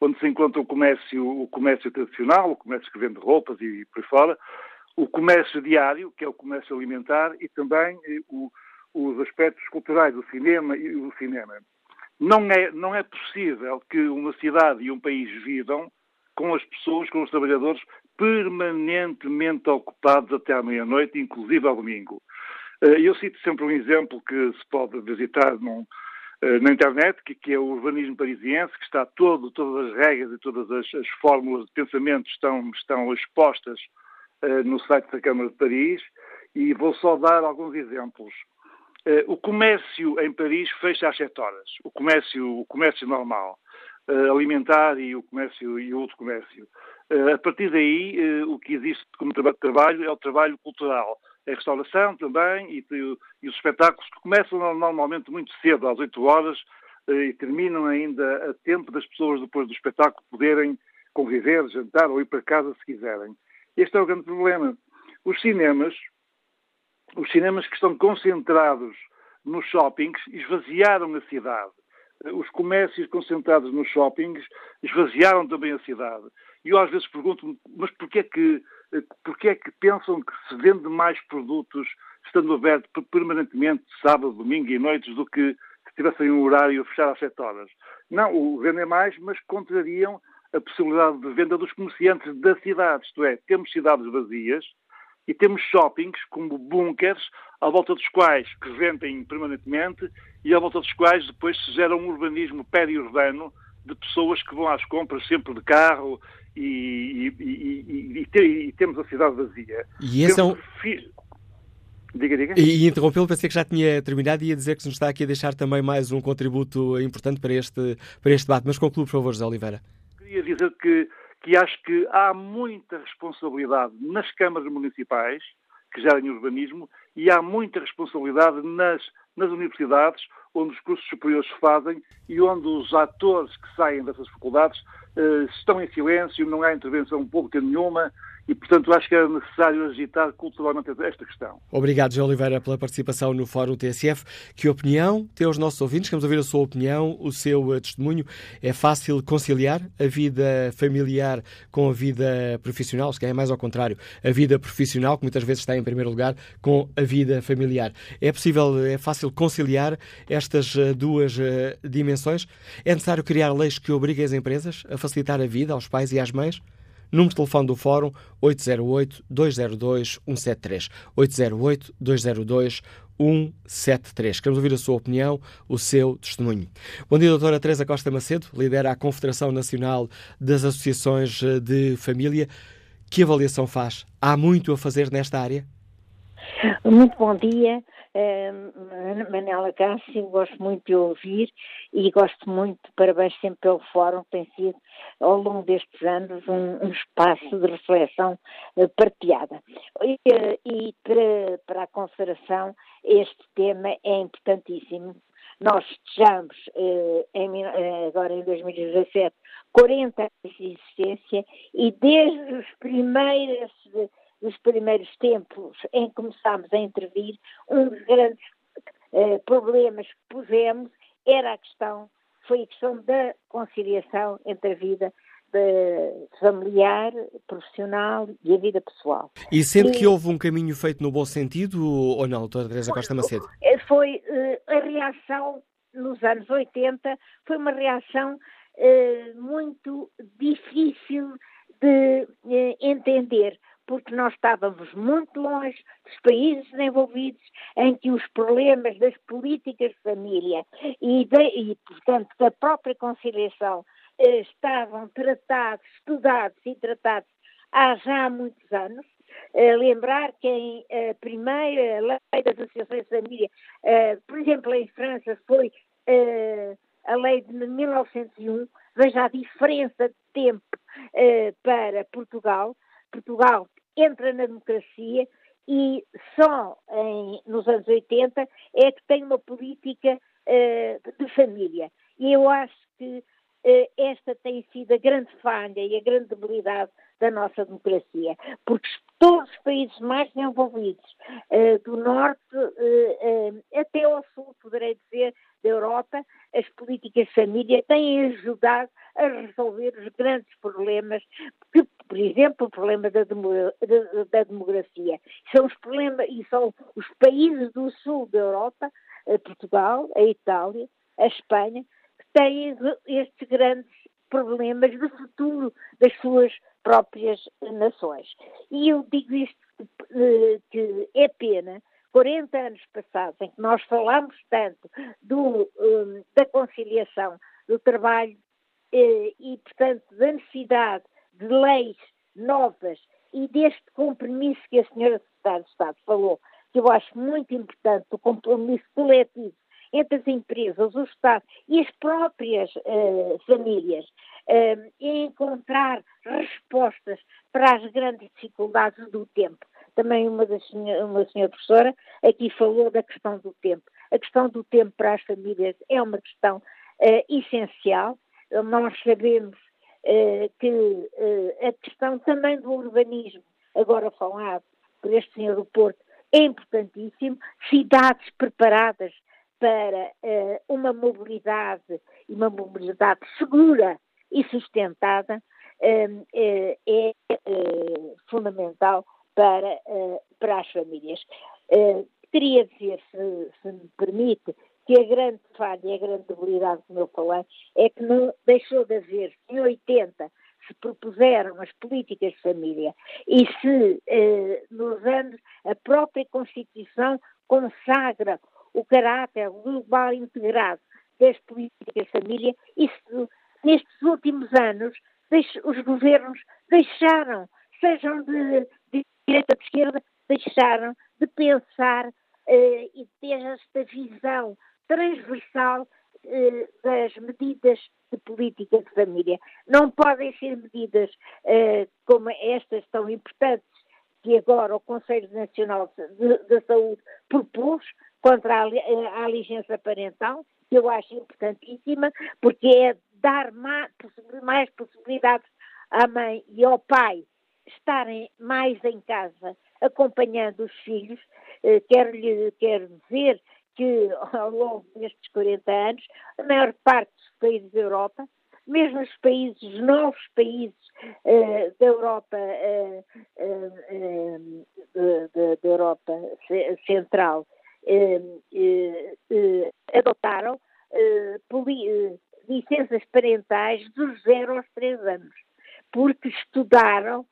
onde se encontra o comércio, o comércio tradicional, o comércio que vende roupas e por aí fora, o comércio diário, que é o comércio alimentar, e também eh, o, os aspectos culturais, o cinema e o cinema. Não é, não é possível que uma cidade e um país vivam com as pessoas, com os trabalhadores, permanentemente ocupados até à meia-noite, inclusive ao domingo. Eh, eu cito sempre um exemplo que se pode visitar num, eh, na internet, que, que, é o urbanismo parisiense, que está todo, todas as regras e todas as, as fórmulas de pensamento estão, estão expostas uh, no site da Câmara de Paris, e vou só dar alguns exemplos. Uh, o comércio em Paris fecha às 7 horas, o comércio, o comércio normal, uh, alimentar e o comércio e outro comércio. a partir daí, o que existe como tra trabalho é o trabalho cultural a restauração também e, e, os espetáculos que começam normalmente muito cedo, às 8 horas, eh, e terminam ainda a tempo das pessoas, depois do espetáculo, poderem conviver, jantar ou ir para casa se quiserem. Este é o grande problema. Os cinemas, os cinemas que estão concentrados nos shoppings, esvaziaram a cidade. Eh, os comércios concentrados nos shoppings esvaziaram também a cidade. E eu às vezes pergunto-me, mas porquê é que porque é que pensam que se vende mais produtos estando aberto permanentemente sábado, domingo e noites do que se tivessem um horário a fechar às 7 horas? Não, o vendem mais, mas contrariam a possibilidade de venda dos comerciantes da cidade. Isto é, temos cidades vazias e temos shoppings como bunkers à volta dos quais que vendem permanentemente e à volta dos quais depois se gera um urbanismo periurbano de pessoas que vão às compras sempre de carro e, e, e, e temos a cidade vazia. E esse temos... é um... Diga, diga. E, e interrompê-lo, pensei que já tinha terminado e ia dizer que nos está aqui a deixar também mais um contributo importante para este, para este debate. Mas conclua, por favor, José Oliveira. Queria dizer que, que acho que há muita responsabilidade nas câmaras municipais, que gerem urbanismo, e há muita responsabilidade nas, nas universidades, onde os cursos superiores se fazem e onde os atores que saem dessas faculdades uh, estão em silêncio, não há intervenção pública nenhuma, e, portanto, acho que é necessário agitar culturalmente esta questão. Obrigado, João Oliveira, pela participação no Fórum TSF. Que opinião tem os nossos ouvintes? Queremos ouvir a sua opinião, o seu eh, testemunho. É fácil conciliar a vida familiar com a vida profissional? Se calhar é mais ao contrário. A vida profissional, que muitas vezes está em primeiro lugar, com a vida familiar. É possível, é fácil conciliar estas eh, duas eh, dimensões? É necessário criar leis que obriguem as empresas a facilitar a vida aos pais e às mães? Número de telefone do Fórum 808-202-173. 808-202-173. Queremos ouvir a sua opinião, o seu testemunho. Bom dia, doutora Teresa Costa Macedo, lidera a Confederação Nacional das Associações de Família. Que avaliação faz? Há muito a fazer nesta área? Muito bom dia. Uh, Manela Cássio, gosto muito de ouvir e gosto muito, parabéns sempre pelo fórum, tem sido ao longo destes anos um, um espaço de reflexão uh, partilhada. E, uh, e para, para, a Confederação este tema é importantíssimo. Nós festejamos em, agora em 2017 40 anos de existência e desde os primeiros nos primeiros tempos em que começámos a intervir, um dos grandes eh, problemas que pusemos era a questão, foi a questão da conciliação entre a vida familiar, profissional e a vida pessoal. E sendo e, que houve um caminho feito no bom sentido ou não, doutora Teresa Costa Macedo? Eh, foi uh, a reação nos anos 80, foi uma reação uh, muito difícil de entender, porque nós estávamos muito longe dos países desenvolvidos em que os problemas das políticas de família e, de, e portanto, da própria conciliação eh, estavam tratados, estudados e tratados há já muitos anos. Eh, lembrar que a primeira lei das associações de família, eh, por exemplo, em França, foi eh, a lei de 1901, veja a diferença de tempo eh, para Portugal. Portugal entra na democracia e só em, nos anos 80 é que tem uma política eh, de família. E eu acho que eh, esta tem sido a grande falha e a grande debilidade da nossa democracia, porque todos os países mais desenvolvidos, uh, do norte uh, uh, até ao sul, poderei dizer, da Europa, as políticas de família têm ajudado a resolver os grandes problemas, que, por exemplo, o problema da, da demografia. São os problemas, e são os países do sul da Europa, Portugal, a Itália, a Espanha, que têm estes grandes problemas de futuro das suas próprias nações. E eu digo isto eh, que é pena 40 anos passados, em que nós falamos tanto do, um, da conciliação do trabalho eh, e, portanto, da necessidade de leis novas e deste compromisso que a senhora Secretária de Estado falou, que eu acho muito importante, o compromisso coletivo entre as empresas, o Estado e as próprias uh, famílias, uh, encontrar respostas para as grandes dificuldades do tempo. Também uma, das, uma senhora professora aqui falou da questão do tempo. A questão do tempo para as famílias é uma questão uh, essencial. Nós sabemos que a questão também do urbanismo, agora falado por este senhor do Porto, é importantíssimo. Cidades preparadas para uh, uma mobilidade e uma mobilidade segura e sustentada uh, é uh, fundamental para, para as famílias. queria dizer, se, se, me permite, que a grande falha e a grande debilidade, como eu falei, é que não deixou de haver, em 80, se propuseram as políticas de família e se nos anos a própria Constituição consagra o caráter global integrado das políticas de família, isso, nestes últimos anos, os governos deixaram, sejam de, de direita ou de esquerda, deixaram de pensar eh, e ter esta visão transversal eh, das medidas de política de família. Não podem ser medidas eh, como estas tão importantes que agora o Conselho Nacional de Saúde propôs, contra a, a licença parental, que eu acho importantíssima, porque é dar mais, mais possibilidades à mãe e ao pai estarem mais em casa acompanhando os filhos. Eh, quero, lhe, quero dizer que [laughs] ao longo destes 40 anos, a maior parte dos países da Europa, mesmo os países, os novos países uh, da Europa, uh, uh, da Europa Central eh, eh, eh, adotaram licenças parentais dos 0 aos 3 anos, porque estudaram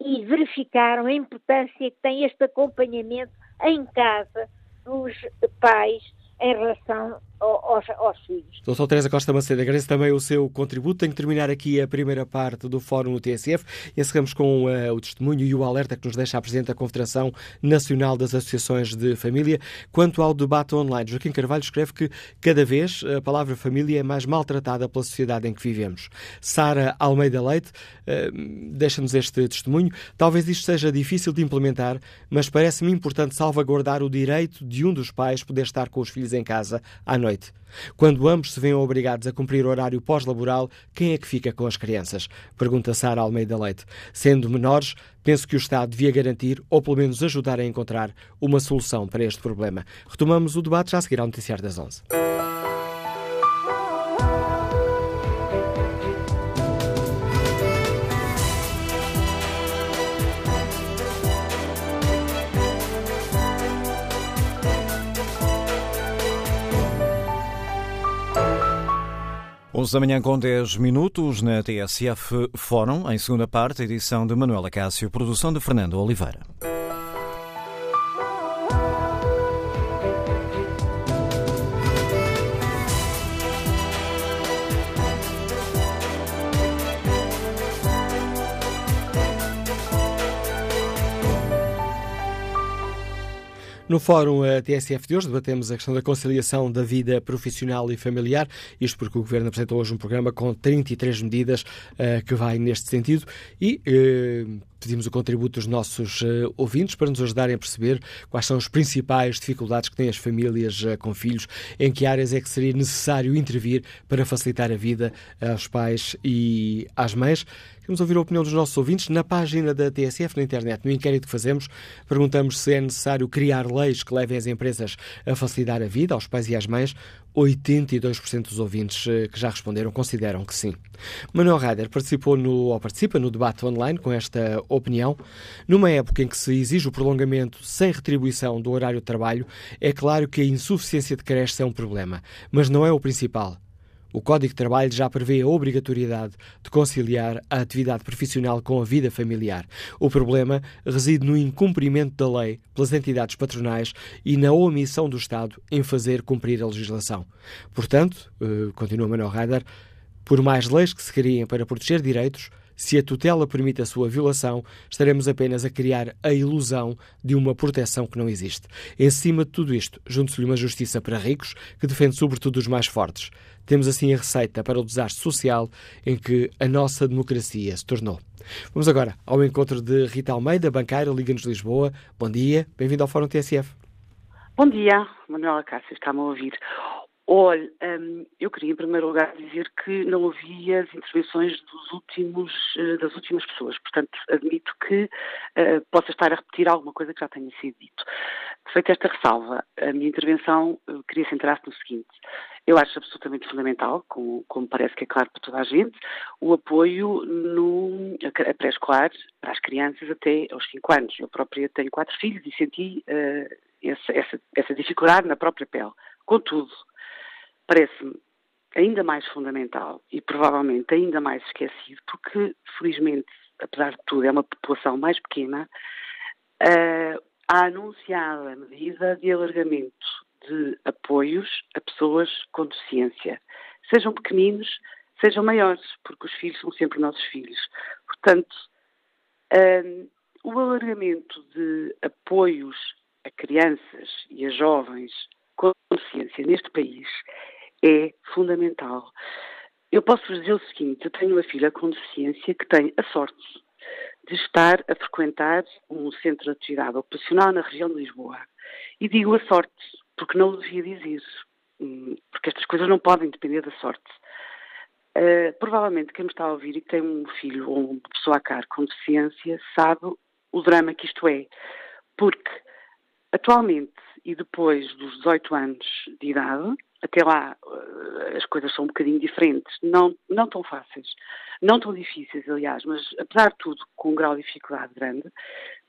e verificaram a importância que tem este acompanhamento em casa dos pais em relação aos, aos filhos. Doutor Teresa Costa Macedo, agradeço também o seu contributo. Tenho que terminar aqui a primeira parte do Fórum no TSF. Encerramos com uh, o testemunho e o alerta que nos deixa a Presidente da Confederação Nacional das Associações de Família. Quanto ao debate online, Joaquim Carvalho escreve que cada vez a palavra família é mais maltratada pela sociedade em que vivemos. Sara Almeida Leite uh, deixa-nos este testemunho. Talvez isto seja difícil de implementar, mas parece-me importante salvaguardar o direito de um dos pais poder estar com os filhos em casa à noite. Quando ambos se veem obrigados a cumprir horário pós-laboral, quem é que fica com as crianças? Pergunta Sara Almeida Leite. Sendo menores, penso que o Estado devia garantir ou pelo menos ajudar a encontrar uma solução para este problema. Retomamos o debate já a seguir ao Noticiário das 11. 11 da manhã com 10 minutos na TSF Fórum, em segunda parte, edição de Manuela Cássio, produção de Fernando Oliveira. No Fórum TSF de hoje debatemos a questão da conciliação da vida profissional e familiar, isto porque o Governo apresentou hoje um programa com 33 medidas uh, que vai neste sentido e uh, pedimos o contributo dos nossos uh, ouvintes para nos ajudarem a perceber quais são as principais dificuldades que têm as famílias com filhos, em que áreas é que seria necessário intervir para facilitar a vida aos pais e às mães. Queremos ouvir a opinião dos nossos ouvintes na página da TSF na internet. No inquérito que fazemos, perguntamos se é necessário criar leis que levem as empresas a facilitar a vida aos pais e às mães. 82% dos ouvintes que já responderam consideram que sim. Manuel Rader participou no, ou participa no debate online com esta opinião. Numa época em que se exige o prolongamento sem retribuição do horário de trabalho, é claro que a insuficiência de creches é um problema, mas não é o principal. O Código de Trabalho já prevê a obrigatoriedade de conciliar a atividade profissional com a vida familiar. O problema reside no incumprimento da lei pelas entidades patronais e na omissão do Estado em fazer cumprir a legislação. Portanto, continua Manuel Rader, por mais leis que se criem para proteger direitos, se a tutela permite a sua violação, estaremos apenas a criar a ilusão de uma proteção que não existe. Em cima de tudo isto, junte-se-lhe uma justiça para ricos que defende sobretudo os mais fortes. Temos assim a receita para o desastre social em que a nossa democracia se tornou. Vamos agora ao encontro de Rita Almeida, banqueira, Liga-nos Lisboa. Bom dia, bem-vindo ao Fórum TSF. Bom dia, Manuela Cássio, está-me a ouvir. Olha, um, eu queria em primeiro lugar dizer que não ouvi as intervenções dos últimos, uh, das últimas pessoas, portanto admito que uh, possa estar a repetir alguma coisa que já tenha sido dito. Feita esta ressalva, a minha intervenção uh, queria centrar-se no seguinte. Eu acho absolutamente fundamental, como, como, parece que é claro para toda a gente, o apoio no pré-escolar para as crianças até aos 5 anos. Eu própria tenho quatro filhos e senti essa, essa, essa dificuldade na própria pele. Contudo, parece-me ainda mais fundamental e provavelmente ainda mais esquecido, porque, felizmente, apesar de tudo, é uma população mais pequena, uh, a anunciada medida de alargamento de apoios a pessoas com deficiência, sejam pequeninos, sejam maiores, porque os filhos são sempre nossos filhos. Portanto, uh, o alargamento de apoios a crianças e a jovens com deficiência neste país é fundamental. Eu posso dizer o seguinte: eu tenho uma filha com deficiência que tem a sorte de estar a frequentar um centro de atividade ocupacional na região de Lisboa. E digo a sorte, porque não devia dizer, hum, porque estas coisas não podem depender da sorte. Uh, provavelmente quem me está a ouvir e que tem um filho ou uma pessoa a cargo com deficiência sabe o drama que isto é. Porque atualmente e depois dos 18 anos de idade, até lá eh, as coisas são um bocadinho diferentes, não, não tão fáceis, não tão difíceis, aliás, mas apesar de tudo com um grau de dificuldade grande,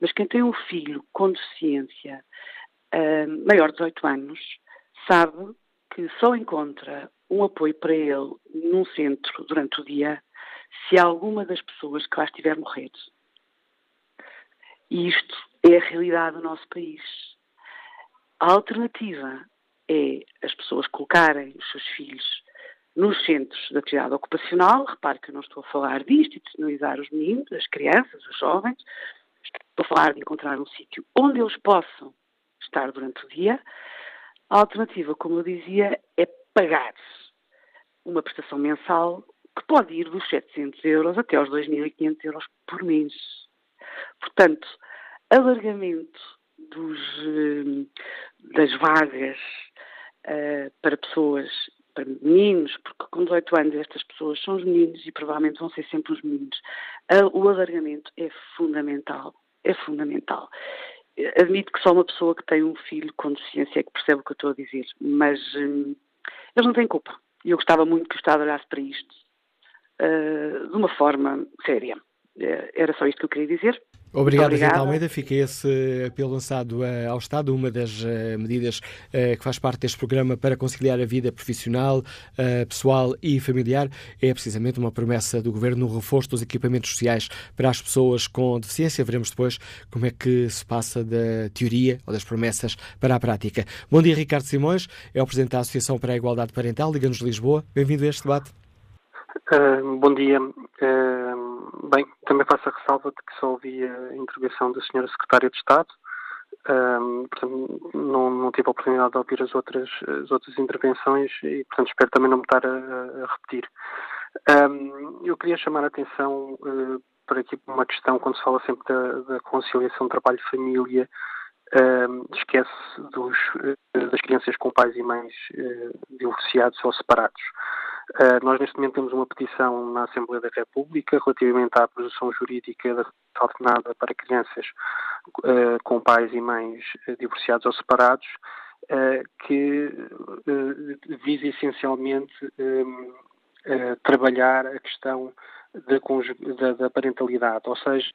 mas quem tem um filho com deficiência uh, maior de 18 anos sabe que só encontra um apoio para ele num centro durante o dia se alguma das pessoas que lá estiver morrer. E isto é a realidade do nosso país. A alternativa é as pessoas colocarem os seus filhos nos centros de atividade ocupacional. Repare que eu não estou a falar de institucionalizar os meninos, as crianças, os jovens. Estou a falar de encontrar um sítio onde eles possam estar durante o dia. A alternativa, como eu dizia, é pagar uma prestação mensal que pode ir dos 700 euros até aos 2.500 euros por mês. Portanto, alargamento dos, eh, das vagas uh, para pessoas, para meninos, porque com 18 anos estas pessoas são os meninos e provavelmente vão ser sempre os meninos. Uh, o alargamento é fundamental, é fundamental. Admito que só uma pessoa que tem um filho com deficiência é que percebe o que eu estou a dizer, mas um, eles não têm culpa. E eu gostava muito que o Estado olhasse para isto uh, de uma forma séria. Era só isto que eu queria dizer. Obrigado, Rita Almeida. Fica esse apelo lançado eh, ao Estado, uma das uh, medidas uh, que faz parte deste programa para conciliar a vida profissional, uh, pessoal e familiar. É precisamente uma promessa do Governo no reforço dos equipamentos sociais para as pessoas com deficiência. Veremos depois como é que se passa da teoria ou das promessas para a prática. Bom dia, Ricardo Simões. É o Presidente da Associação para a Igualdade Parental. Liga-nos Lisboa. Bem-vindo a este debate. bom dia. Bem, também faço a ressalva de que só ouvi a intervenção da senhora Secretária de Estado, um, portanto, não, não, tive a oportunidade de ouvir as outras, as outras intervenções e, portanto, espero também não me estar a, a repetir. Um, eu queria chamar a atenção uh, para aqui uma questão, quando se fala sempre da, da conciliação trabalho-família, um, esquece dos, uh, das crianças com pais e mães uh, divorciados ou separados. Uh, nós, neste momento, temos uma petição na Assembleia da República relativamente à produção jurídica da alternada para crianças uh, com pais e mães uh, divorciados ou separados, que visa essencialmente trabalhar a questão da, da, da, parentalidade, ou seja,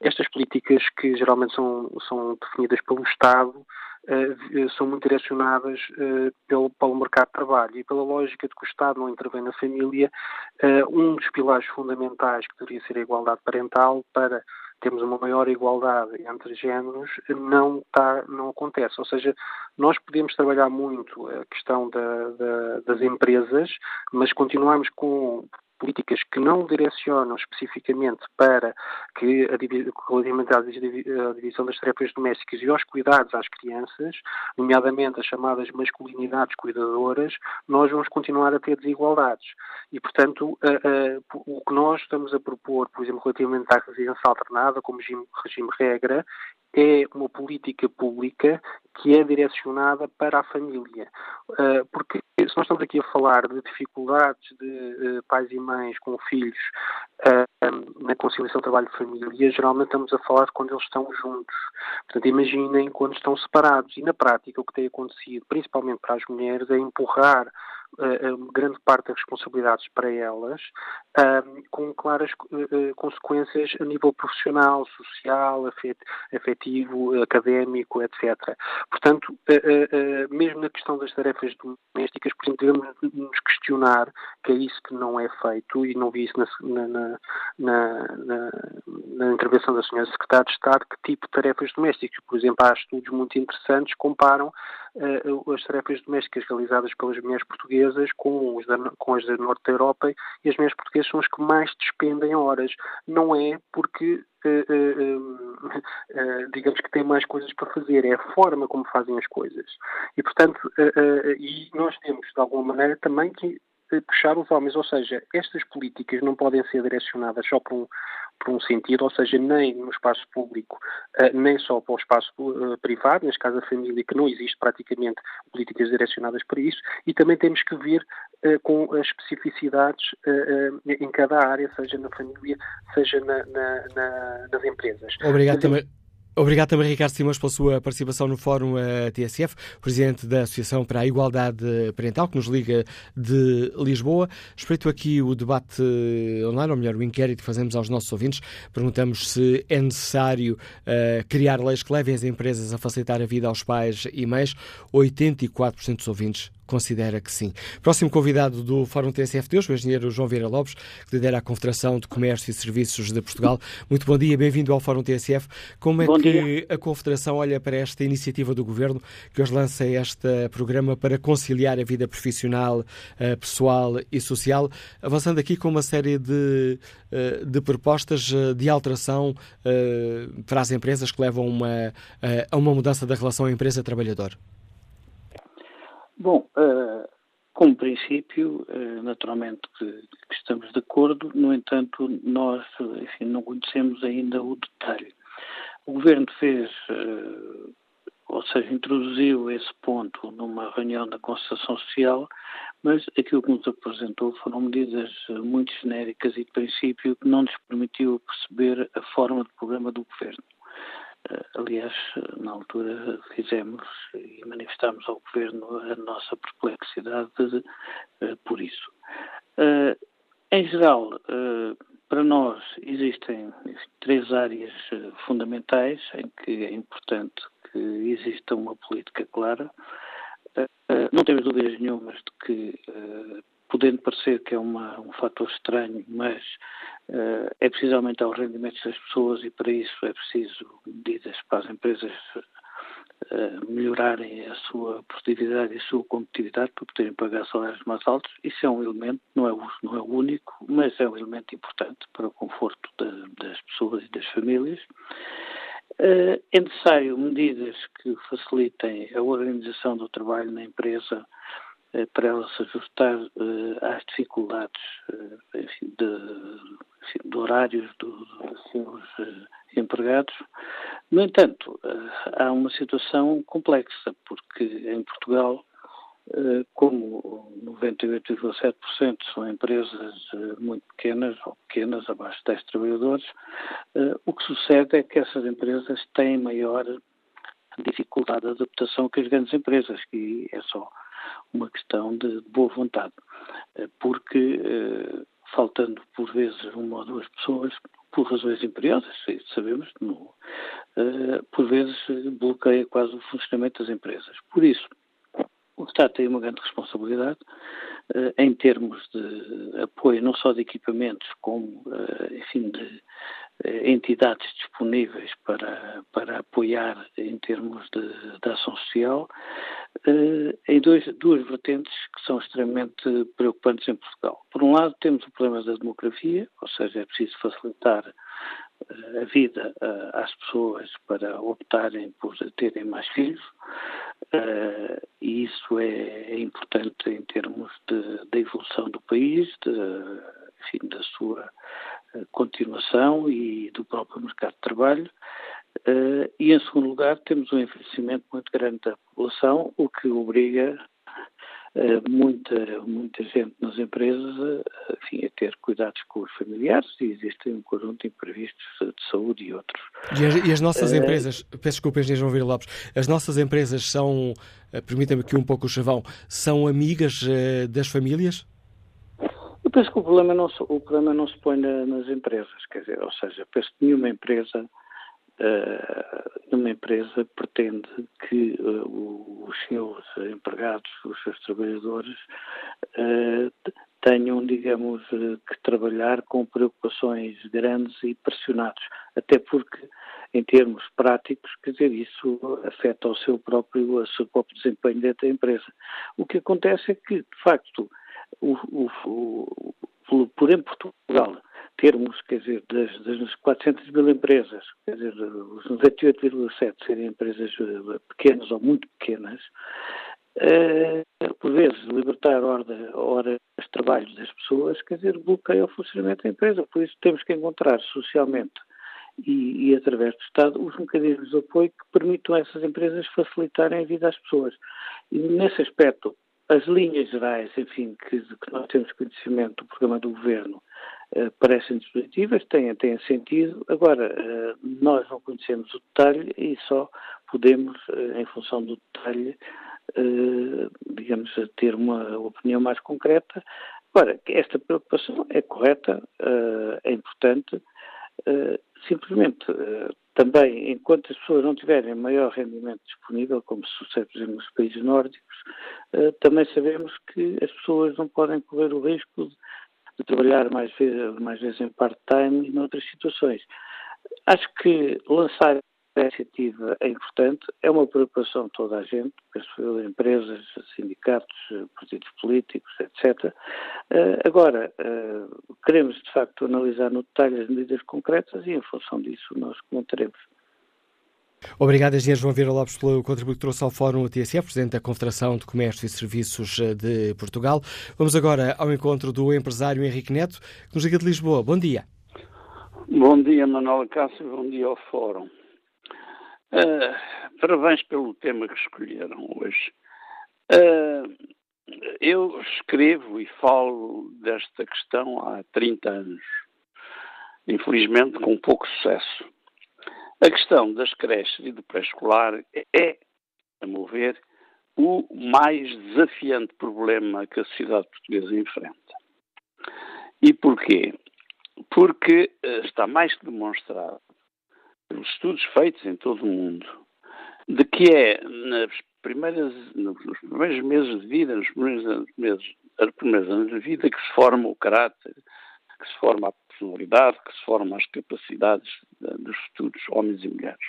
estas políticas que geralmente são, são definidas pelo Estado são muito direcionadas uh, pelo, pelo mercado de trabalho e pela lógica de que o Estado não intervém na família, um dos pilares fundamentais que deveria ser a igualdade parental para termos uma maior igualdade entre géneros, não, está, não acontece. Ou seja, nós podemos trabalhar muito a questão da, da, das empresas, mas continuamos com políticas que não direcionam especificamente para que, relativamente à divisão das tarefas domésticas e aos cuidados às crianças, nomeadamente as chamadas masculinidades cuidadoras, nós vamos continuar a ter desigualdades. E, portanto, o que nós estamos a propor, por exemplo, relativamente à residência alternada, como regime, regime regra, é uma política pública que é direcionada para a família. Uh, porque se nós estamos aqui a falar de dificuldades de uh, pais e mães com filhos uh, na conciliação trabalho-família, geralmente estamos a falar quando eles estão juntos. Portanto, imaginem quando estão separados. E na prática, o que tem acontecido, principalmente para as mulheres, é empurrar grande parte das responsabilidades para elas, com claras consequências a nível profissional, social, afetivo, académico, etc. Portanto, mesmo na questão das tarefas domésticas, por exemplo, devemos nos questionar que é isso que não é feito, e não vi isso na, na, na, na intervenção da senhora Secretária de Estado, que tipo de tarefas domésticas. Por exemplo, há estudos muito interessantes que comparam as tarefas domésticas realizadas pelas mulheres portuguesas com, os da, com as da Norte da Europa e as mulheres portuguesas são as que mais despendem horas. Não é porque [laughs] digamos que têm mais coisas para fazer, é a forma como fazem as coisas. E, portanto, e nós temos, de alguma maneira, também que puxar os homens, ou seja, estas políticas não podem ser direcionadas só para um, por um sentido, ou seja, nem no espaço público, eh, nem só para o espaço eh, privado, neste caso a família, que não existe praticamente políticas direcionadas para isso, e também temos que ver eh, com as especificidades em cada área, seja na família, seja na, na, na, nas empresas. Obrigado também. Obrigado também, Ricardo Simões, pela sua participação no Fórum eh, TSF, presidente da Associação para a Igualdade Parental, que nos liga de Lisboa. Respeito aqui o debate online, ou melhor, o inquérito que fazemos aos nossos ouvintes. Perguntamos se é necessário uh, criar leis que levem as empresas a facilitar a vida aos pais e mães. 84% dos ouvintes considera que sim. Próximo convidado do Fórum TSF de hoje, o engenheiro João Vieira Lopes, que lidera a Confederação de Comércio e Serviços de Portugal. Muito bom dia, bem-vindo ao Fórum TSF. Como é bom que dia. a Confederação olha para esta iniciativa do Governo que hoje lança este programa para conciliar a vida profissional, eh, pessoal e social, avançando aqui com uma série de, eh, de propostas eh, de alteração para as empresas que levam uma, a uma mudança da relação empresa-trabalhador? Bom, uh, como princípio, uh, naturalmente que, estamos de acordo, no entanto, nós enfim, não conhecemos ainda o detalhe. O Governo fez, uh, ou seja, introduziu esse ponto numa reunião da Constituição Social, mas aquilo que nos apresentou foram medidas muito genéricas e de princípio que não nos permitiu perceber a forma de programa do Governo. Eh, aliás, na altura fizemos e manifestámos ao Governo a nossa perplexidade de, uh, por isso. Uh, em geral, para nós existem três áreas fundamentais em que é importante que exista uma política clara. Não temos dúvidas nenhumas de que, podendo parecer que é uma, um fator estranho, mas é preciso aumentar os rendimentos das pessoas e para isso é preciso medidas para as empresas melhorarem a sua produtividade e a sua competitividade para poderem pagar salários mais altos. Isso é um elemento, não é, o, não é o único, mas é um elemento importante para o conforto das pessoas e das famílias. Uh, é necessário medidas que facilitem a organização do trabalho na empresa uh, para ela se ajustar uh, às dificuldades enfim, de, de, horários do, dos seus empregados. No entanto, há uma situação complexa, porque em Portugal, como 98,7% são empresas muito pequenas ou pequenas, abaixo de 10 trabalhadores, o que sucede é que essas empresas têm maior dificuldade de adaptação que as grandes empresas, e é só uma questão de boa vontade, porque faltando por vezes uma ou duas pessoas, por razões imperiosas, sabemos, no, uh, por vezes bloqueia quase o funcionamento das empresas. Por isso, o Estado tem uma grande responsabilidade em termos de apoio não só de equipamentos, como, enfim, de entidades disponíveis para, para apoiar em termos de, de ação social, em dois, duas vertentes que são extremamente preocupantes em Portugal. Por um lado, temos o problema da demografia, ou seja, é preciso facilitar a vida às pessoas para optarem por terem mais filhos, e isso é, é importante em termos da evolução do país, de, enfim, da sua continuação e do próprio mercado de trabalho. Uh, e, em segundo lugar, temos um envelhecimento muito grande da população, o que obriga uh, muita, muita gente nas empresas enfim, a ter cuidados com os familiares e existem um conjunto de imprevistos de saúde e outros. E as, e as nossas empresas, peço desculpa, Engenheiro João Vira Lopes, as nossas empresas são, permita-me aqui um pouco o chavão, são amigas das famílias? Penso que o problema não, o problema não se põe na, nas empresas, quer dizer, ou seja, penso que nenhuma empresa, uh, nenhuma empresa pretende que uh, os seus empregados, os seus trabalhadores, uh, tenham, digamos, que trabalhar com preocupações grandes e pressionados, até porque, em termos práticos, quer dizer, isso afeta o seu próprio, o seu próprio desempenho dentro da empresa. O que acontece é que, de facto, o, o, o, por em Portugal termos, quer dizer, das, das 400 mil empresas, quer dizer, os 98,7 serem empresas eh, pequenas ou muito pequenas, uh, por vezes libertar horas de trabalho das pessoas, quer dizer, bloqueia o funcionamento da empresa. Por isso temos que encontrar socialmente e, e, através do Estado os mecanismos de apoio que permitam a essas empresas facilitarem a vida às pessoas. E nesse aspecto, as linhas gerais, enfim, que, que nós temos conhecimento do programa do Governo uh, parecem dispositivas, têm, têm sentido. Agora, uh, nós não conhecemos o detalhe e só podemos, uh, em função do detalhe, digamos, ter uma opinião mais concreta. Agora, esta preocupação é correta, é importante, simplesmente também, enquanto as pessoas não tiverem maior rendimento disponível, como sucede, por exemplo, nos países nórdicos, uh, também sabemos que as pessoas não podem correr o risco de, de trabalhar mais vezes, mais vezes em part-time e noutras situações. Acho que lançar a iniciativa é importante, é uma preocupação de toda a gente, empresas, sindicatos, partidos políticos, etc. Eh, agora, uh, queremos de facto analisar no detalhe as medidas concretas e em função disso nós comentaremos. Obrigado, engenheiro João Vieira Lopes, pelo contributo que trouxe ao Fórum TSF, Presidente da Confederação de Comércio e Serviços eh, de Portugal. Vamos agora ao encontro do empresário Henrique Neto, que nos liga de Lisboa. Bom dia. Bom dia, Manuel Cássio, bom dia ao Fórum. Uh, parabéns pelo tema que escolheram hoje. Uh, eu escrevo e falo desta questão há 30 anos, infelizmente com pouco sucesso. A questão das creches e do pré-escolar é, a meu ver, o mais desafiante problema que a sociedade portuguesa enfrenta. E porquê? porque está mais que demonstrado estudos feitos em todo o mundo de que é nas primeiras, nos primeiros meses de vida, nos primeiros meses, nos primeiros anos de vida que se forma o caráter, que se forma a personalidade, que se formam as capacidades dos futuros homens e mulheres.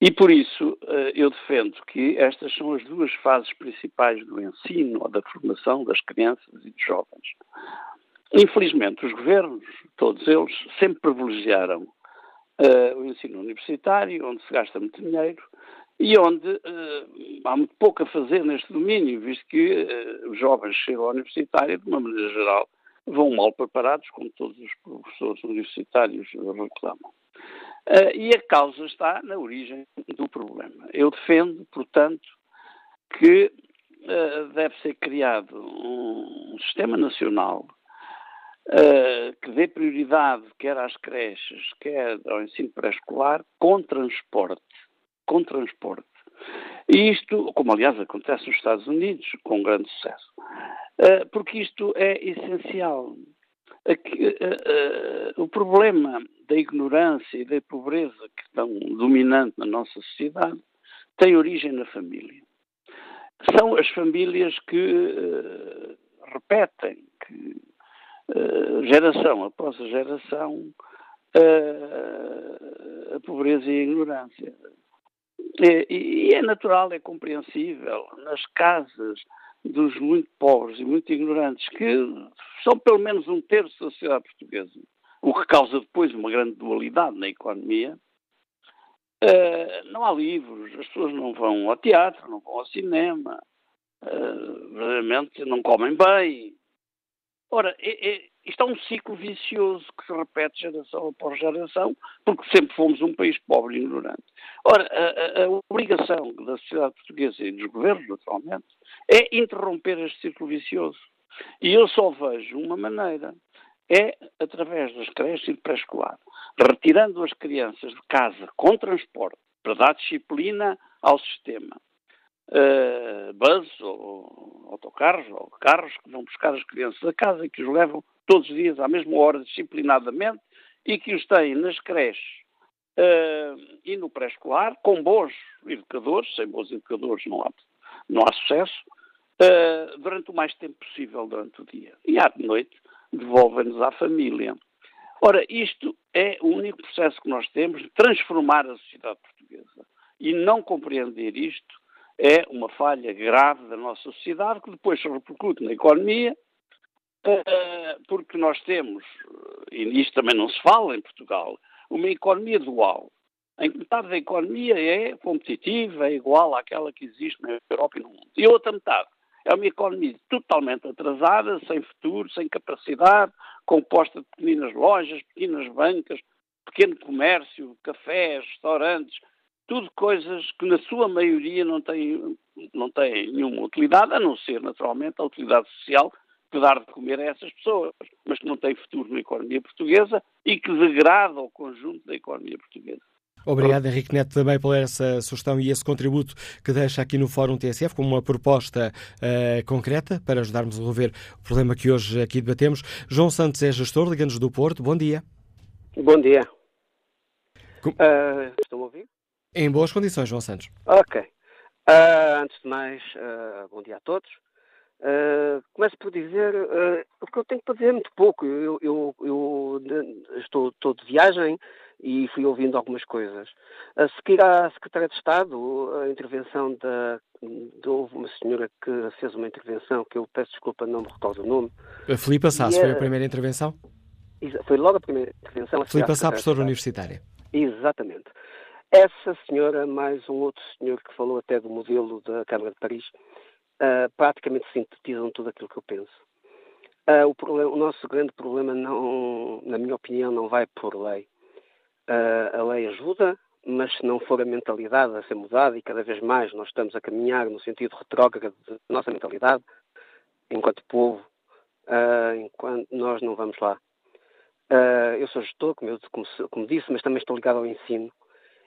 E por isso eh, eu defendo que estas são as duas fases principais do ensino ou da formação das crianças e dos jovens. Infelizmente, os governos, todos eles, sempre privilegiaram uh, o ensino universitário, onde se gasta muito dinheiro e onde uh, há muito pouco a fazer neste domínio, visto que uh, os jovens chegam à universitária, de uma maneira geral, vão mal preparados, como todos os professores universitários reclamam. Uh, e a causa está na origem do problema. Eu defendo, portanto, que deve ser criado um sistema nacional uh, que dê prioridade quer às creches, quer ao ensino pré-escolar, com transporte. Com transporte. E isto, como aliás acontece nos Estados Unidos, com grande sucesso. porque isto é essencial. Uh, o problema da ignorância e da pobreza que estão dominante na nossa sociedade tem origem na família. São as famílias que repetem, que geração após geração, a pobreza e a ignorância. E, é natural, é compreensível. Nas casas dos muito pobres e muito ignorantes, que são pelo menos um terço da sociedade portuguesa, o que causa depois uma grande dualidade na economia. Uh, não há livros, as pessoas não vão ao teatro, não vão ao cinema, verdadeiramente não comem bem. Ora, é, é, isto é um ciclo vicioso que se repete geração após geração, porque sempre fomos um país pobre e ignorante. Ora, a, a, obrigação da sociedade portuguesa e dos governos, naturalmente, é interromper este ciclo vicioso. E eu só vejo uma maneira, é através das creches e pré-escolar, retirando as crianças de casa com transporte para dar disciplina ao sistema. Uh, buses ou autocarros ou carros que vão buscar as crianças a casa e que os levam todos os dias à mesma hora disciplinadamente e que os têm nas creches uh, e no pré-escolar com bons educadores, sem bons educadores não há, não há sucesso, uh, durante o mais tempo possível durante o dia. E à noite devolvem-nos à família. Ora, isto é o único processo que nós temos de transformar a sociedade portuguesa. E não compreender isto é uma falha grave da nossa sociedade que depois se repercute na economia, uh, porque nós temos, e isto também não se fala em Portugal, uma economia dual, em que metade da economia é competitiva, é igual àquela que existe na Europa e no mundo. E a outra metade é uma economia totalmente atrasada, sem futuro, sem capacidade, composta de pequenas lojas, pequenas bancas, pequeno comércio, cafés, restaurantes, tudo coisas que na sua maioria não têm, não têm nenhuma utilidade, a não ser naturalmente a utilidade social que dar de comer a essas pessoas, mas que não têm futuro na economia portuguesa e que degrada o conjunto da economia portuguesa. Obrigado, Henrique Neto, também por essa sugestão e esse contributo que deixa aqui no Fórum TSF como uma proposta uh, concreta para ajudarmos a resolver o problema que hoje aqui debatemos. João Santos é gestor, liga-nos do Porto. Bom dia. Bom dia. Com... Uh, ouvir? Em boas condições, João Santos. Ok. Uh, antes de mais, bom dia a todos. começo por dizer, o que eu tenho para dizer é muito pouco. Eu, eu, eu estou, estou de viagem e fui ouvindo algumas coisas. A seguir à Secretária de Estado, a intervenção da. De, houve uma senhora que fez uma intervenção que eu peço desculpa, não me recordo o nome. A Filipa Sass, foi a primeira intervenção? Foi logo a primeira intervenção. Filipa Sá, professora universitária. Exatamente. Essa senhora, mais um outro senhor que falou até do modelo da Câmara de Paris, uh, praticamente sintetizam tudo aquilo que eu penso. Uh, o, problema, o, nosso grande problema, não, na minha opinião, não vai por lei. Uh, a lei ajuda, mas se não for a mentalidade a ser mudada, e cada vez mais nós estamos a caminhar no sentido retrógrado da nossa mentalidade, enquanto povo, uh, enquanto nós não vamos lá. Eu sou gestor, como, eu, como, como, disse, mas também estou ligado ao ensino.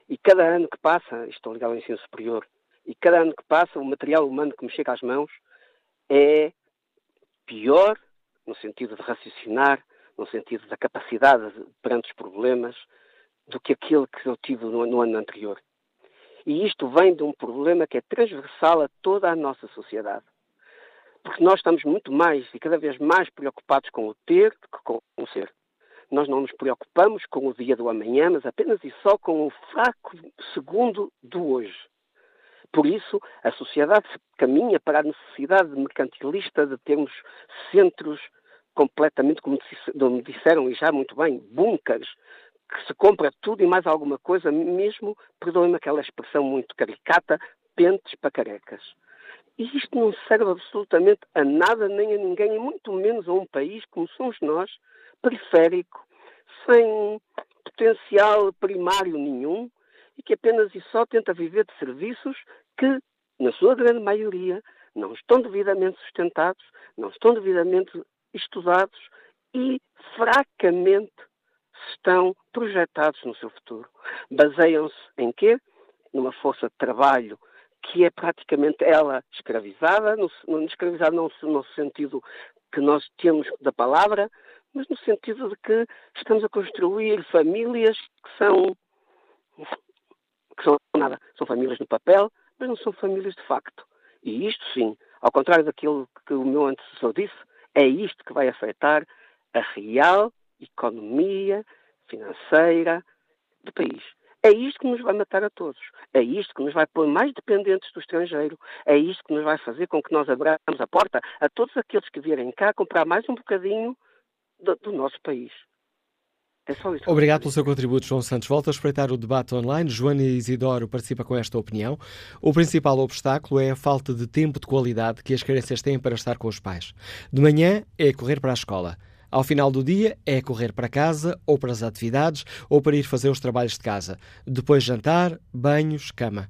E cada ano que passa, estou ligado ao ensino superior, e cada ano que passa, o material humano que me chega às mãos é pior, no sentido de raciocinar, no sentido da capacidade perante os problemas, do que aquele que eu tive no, no ano anterior. E isto vem de um problema que é transversal a toda a nossa sociedade. Porque nós estamos muito mais e cada vez mais preocupados com o ter do que com o ser. Nós não nos preocupamos com o dia do amanhã, mas apenas e só com o fraco segundo do hoje. Por isso, a sociedade caminha para a necessidade mercantilista de termos centros completamente, como disseram e já muito bem, bunkers, que se compra tudo e mais alguma coisa, mesmo, perdoem-me aquela expressão muito caricata, pentes para carecas. E isto não serve absolutamente a nada nem a ninguém, e muito menos a um país como somos nós, periférico, sem potencial primário nenhum e que apenas e só tenta viver de serviços que, na sua grande maioria, não estão devidamente sustentados, não estão devidamente estudados e fracamente estão projetados no seu futuro. Baseiam-se em quê? Numa força de trabalho que é praticamente ela escravizada, no, escravizada não no sentido que nós temos da palavra, mas no sentido de que estamos a construir famílias que são que são nada, são famílias no papel, mas não são famílias de facto. E isto sim, ao contrário daquilo que o meu antecessor disse, é isto que vai afetar a real economia financeira do país. É isto que nos vai matar a todos. É isto que nos vai pôr mais dependentes do estrangeiro. É isto que nos vai fazer com que nós abramos a porta a todos aqueles que vierem cá comprar mais um bocadinho do, do nosso país. É só isso. Obrigado pelo seu contributo, João Santos. Volto a espreitar o debate online. Joana Isidoro participa com esta opinião. O principal obstáculo é a falta de tempo de qualidade que as crianças têm para estar com os pais. De manhã é correr para a escola. Ao final do dia é correr para casa, ou para as atividades, ou para ir fazer os trabalhos de casa. Depois jantar, banhos, cama.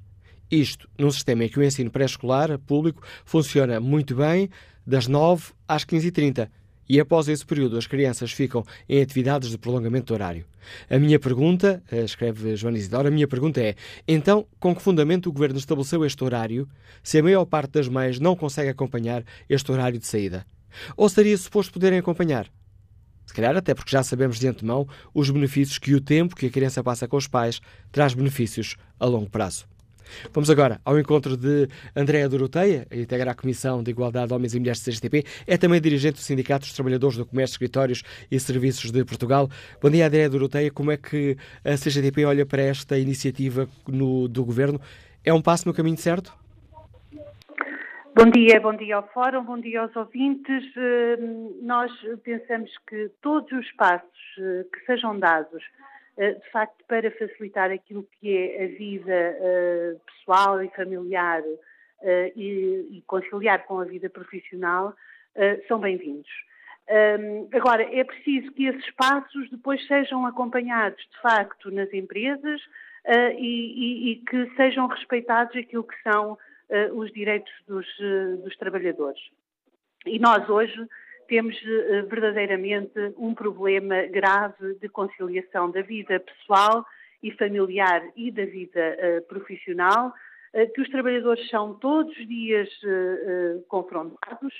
Isto num sistema em que o ensino pré-escolar público funciona muito bem das 9 às 15h30 e após esse período as crianças ficam em atividades de prolongamento do horário. A minha pergunta, eh, escreve Joana Isidoro, a minha pergunta é: então, com que fundamento o Governo estabeleceu este horário se a maior parte das mães não consegue acompanhar este horário de saída? Ou seria suposto poderem acompanhar? Se calhar até porque já sabemos de antemão os benefícios que o tempo que a criança passa com os pais traz benefícios a longo prazo. Vamos agora ao encontro de Andréa Doroteia, integra a Comissão de Igualdade de Homens e Mulheres do CGTP, é também dirigente do Sindicato dos Trabalhadores do Comércio, Escritórios e Serviços de Portugal. Bom dia, Andréa Doroteia. Como é que a CGTP olha para esta iniciativa no, do Governo? É um passo no caminho certo? Bom dia, bom dia ao Fórum, bom dia aos ouvintes. Eh, nós pensamos que todos os passos eh, que sejam dados de facto, para facilitar aquilo que é a vida eh, pessoal e familiar eh, e, conciliar com a vida profissional, são bem-vindos. Agora, é preciso que esses passos depois sejam acompanhados, de facto, nas empresas e que sejam respeitados aquilo que são os direitos dos, dos trabalhadores. E nós hoje temos eh, verdadeiramente um problema grave de conciliação da vida pessoal e familiar e da vida uh, profissional, uh, que os trabalhadores são todos os dias confrontados.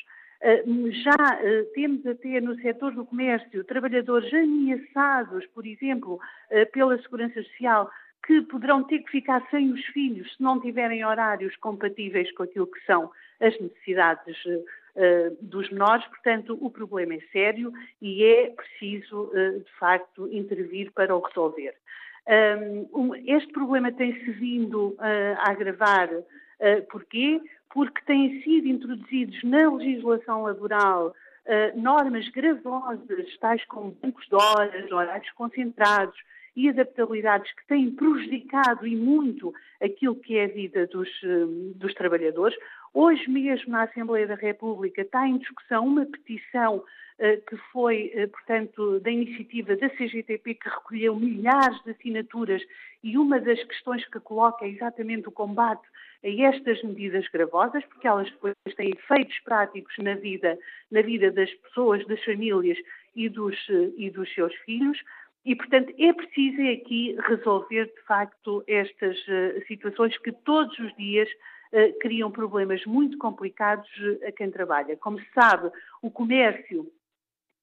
já temos até no setor do comércio trabalhadores ameaçados, por exemplo, pela Segurança Social, que poderão ter que ficar sem os filhos se não tiverem horários compatíveis com aquilo que são as necessidades dos menores. Portanto, o problema é sério e é preciso, uh, de facto, intervir para o resolver. Este problema tem-se vindo uh, a agravar. porquê? Porque têm sido introduzidos na legislação laboral normas gravosas, tais como bancos de horas, horários concentrados, e adaptabilidades que têm prejudicado e muito aquilo que é a vida dos, dos trabalhadores. Hoje mesmo, na Assembleia da República, está em discussão uma petição uh, que foi, uh, portanto, da iniciativa da CGTP, que recolheu milhares de assinaturas, e uma das questões que coloca é exatamente o combate a estas medidas gravosas, porque elas depois têm efeitos práticos na vida, na vida das pessoas, das famílias e dos, uh, e dos seus filhos. E, portanto, é preciso aqui resolver, de facto, estas situações que todos os dias eh, criam problemas muito complicados eh, a quem trabalha. Como se sabe, o comércio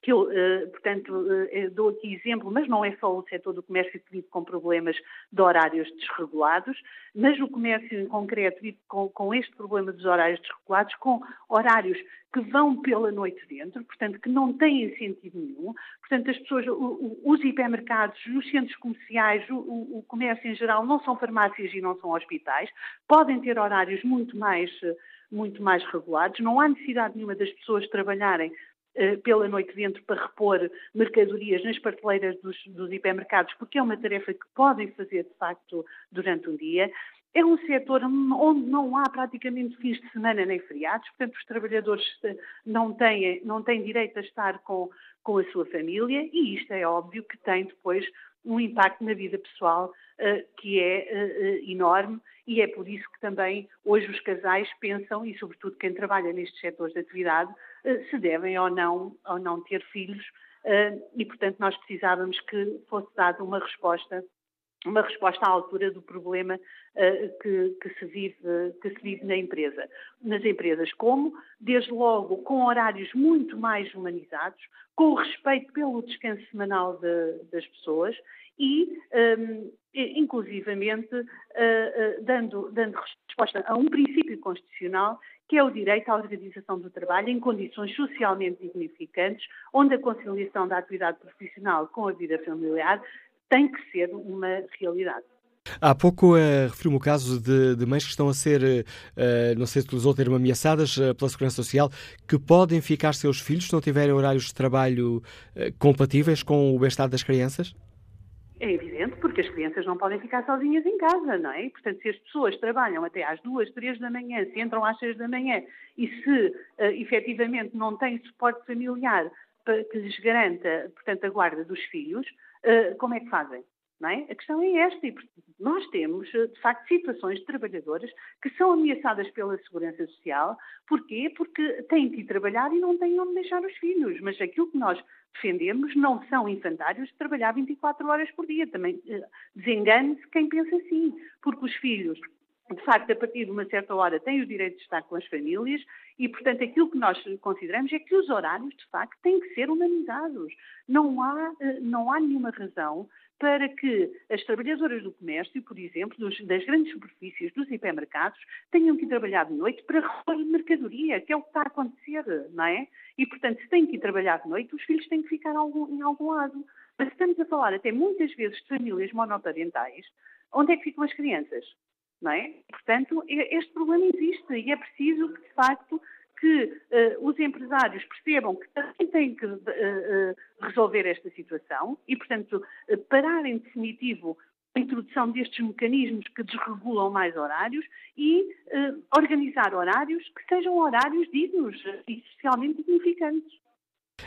que eu, eh, portanto, eh, dou aqui exemplo, mas não é só o setor do comércio que vive com problemas de horários desregulados, mas o comércio em concreto vive com, com este problema dos horários desregulados, com horários que vão pela noite dentro, portanto, que não têm sentido nenhum. Portanto, as pessoas, os hipermercados, os centros comerciais, o, o comércio em geral não são farmácias e não são hospitais, podem ter horários muito mais muito mais regulados, não há necessidade nenhuma das pessoas trabalharem eh, pela noite dentro para repor mercadorias nas prateleiras dos, dos hipermercados, porque é uma tarefa que podem fazer, de facto, durante um dia. É um setor onde não há praticamente fins de semana nem feriados, portanto, os trabalhadores eh, não têm, não têm direito a estar com, com a sua família e isto é óbvio que tem depois um impacto na vida pessoal uh, que é uh, enorme e é por isso que também hoje os casais pensam, e sobretudo quem trabalha nestes setores de atividade, uh, se devem ou não, ou não ter filhos e, portanto, nós precisávamos que fosse dada uma resposta uma resposta à altura do problema uh, que, que, se vive, que se vive na empresa. Nas empresas, como? Desde logo com horários muito mais humanizados, com respeito pelo descanso semanal de, das pessoas e, um, inclusivamente, uh, uh, dando, dando resposta a um princípio constitucional que é o direito à organização do trabalho em condições socialmente dignificantes, onde a conciliação da atividade profissional com a vida familiar tem que ser uma realidade. Há pouco uh, referiu-me o caso de, de, mães que estão a ser, uh, não sei se utilizou o termo, ameaçadas uh, pela Segurança Social, que podem ficar seus filhos se não tiverem horários de trabalho compatíveis com o bem-estar das crianças? É evidente, porque as crianças não podem ficar sozinhas em casa, não é? Portanto, se as pessoas trabalham até às duas, três da manhã, se entram às seis da manhã e se uh, efetivamente não têm suporte familiar que lhes garanta, portanto, a guarda dos filhos, uh, como é que fazem? É? A questão é esta, e nós temos, eh, de facto, situações de trabalhadoras que são ameaçadas pela Segurança Social. Porquê? Porque têm que ir trabalhar e não têm onde deixar os filhos. Mas aquilo que nós defendemos não são infantários de trabalhar 24 horas por dia. Também eh, desengane-se quem pensa assim, porque os filhos de facto, a partir de uma certa hora, têm o direito de estar com as famílias e, portanto, aquilo que nós consideramos é que os horários, de facto, têm que ser humanizados. Não há, eh, não há nenhuma razão para que as trabalhadoras do comércio, por exemplo, dos, das grandes superfícies, dos hipermercados, tenham que ir trabalhar de noite para repor mercadoria, que é o que está a acontecer, não é? E, portanto, se têm que ir trabalhar de noite, os filhos têm que ficar algum, em algum lado. Mas estamos a falar até muitas vezes de famílias monoparentais, onde é que ficam as crianças? Não é? Portanto, este problema existe e é preciso que, de facto, que uh, os empresários percebam que também têm que uh, resolver esta situação e, portanto, parar em definitivo a introdução destes mecanismos que desregulam mais horários e organizar horários que sejam horários dignos e socialmente dignificantes.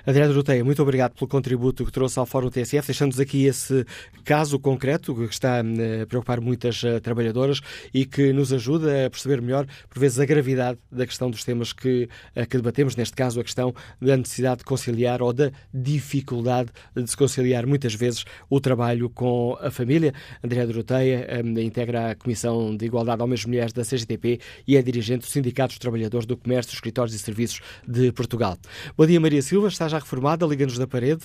Adriano Roteia, muito obrigado pelo contributo que trouxe ao Fórum TSF. Deixamos aqui esse caso concreto que está eh, a preocupar muitas eh, trabalhadoras e que nos ajuda a perceber melhor, por vezes, a gravidade da questão dos temas que, eh, que debatemos. Neste caso, a questão da necessidade de conciliar ou da dificuldade de se conciliar, muitas vezes, o trabalho com a família. Adriano Roteia integra a Comissão de Igualdade Homens e Mulheres da CGTP e é dirigente do Sindicato dos Trabalhadores do Comércio, Escritórios e Serviços de Portugal. Bom dia, Maria Silva está já reformada, liga-nos da parede.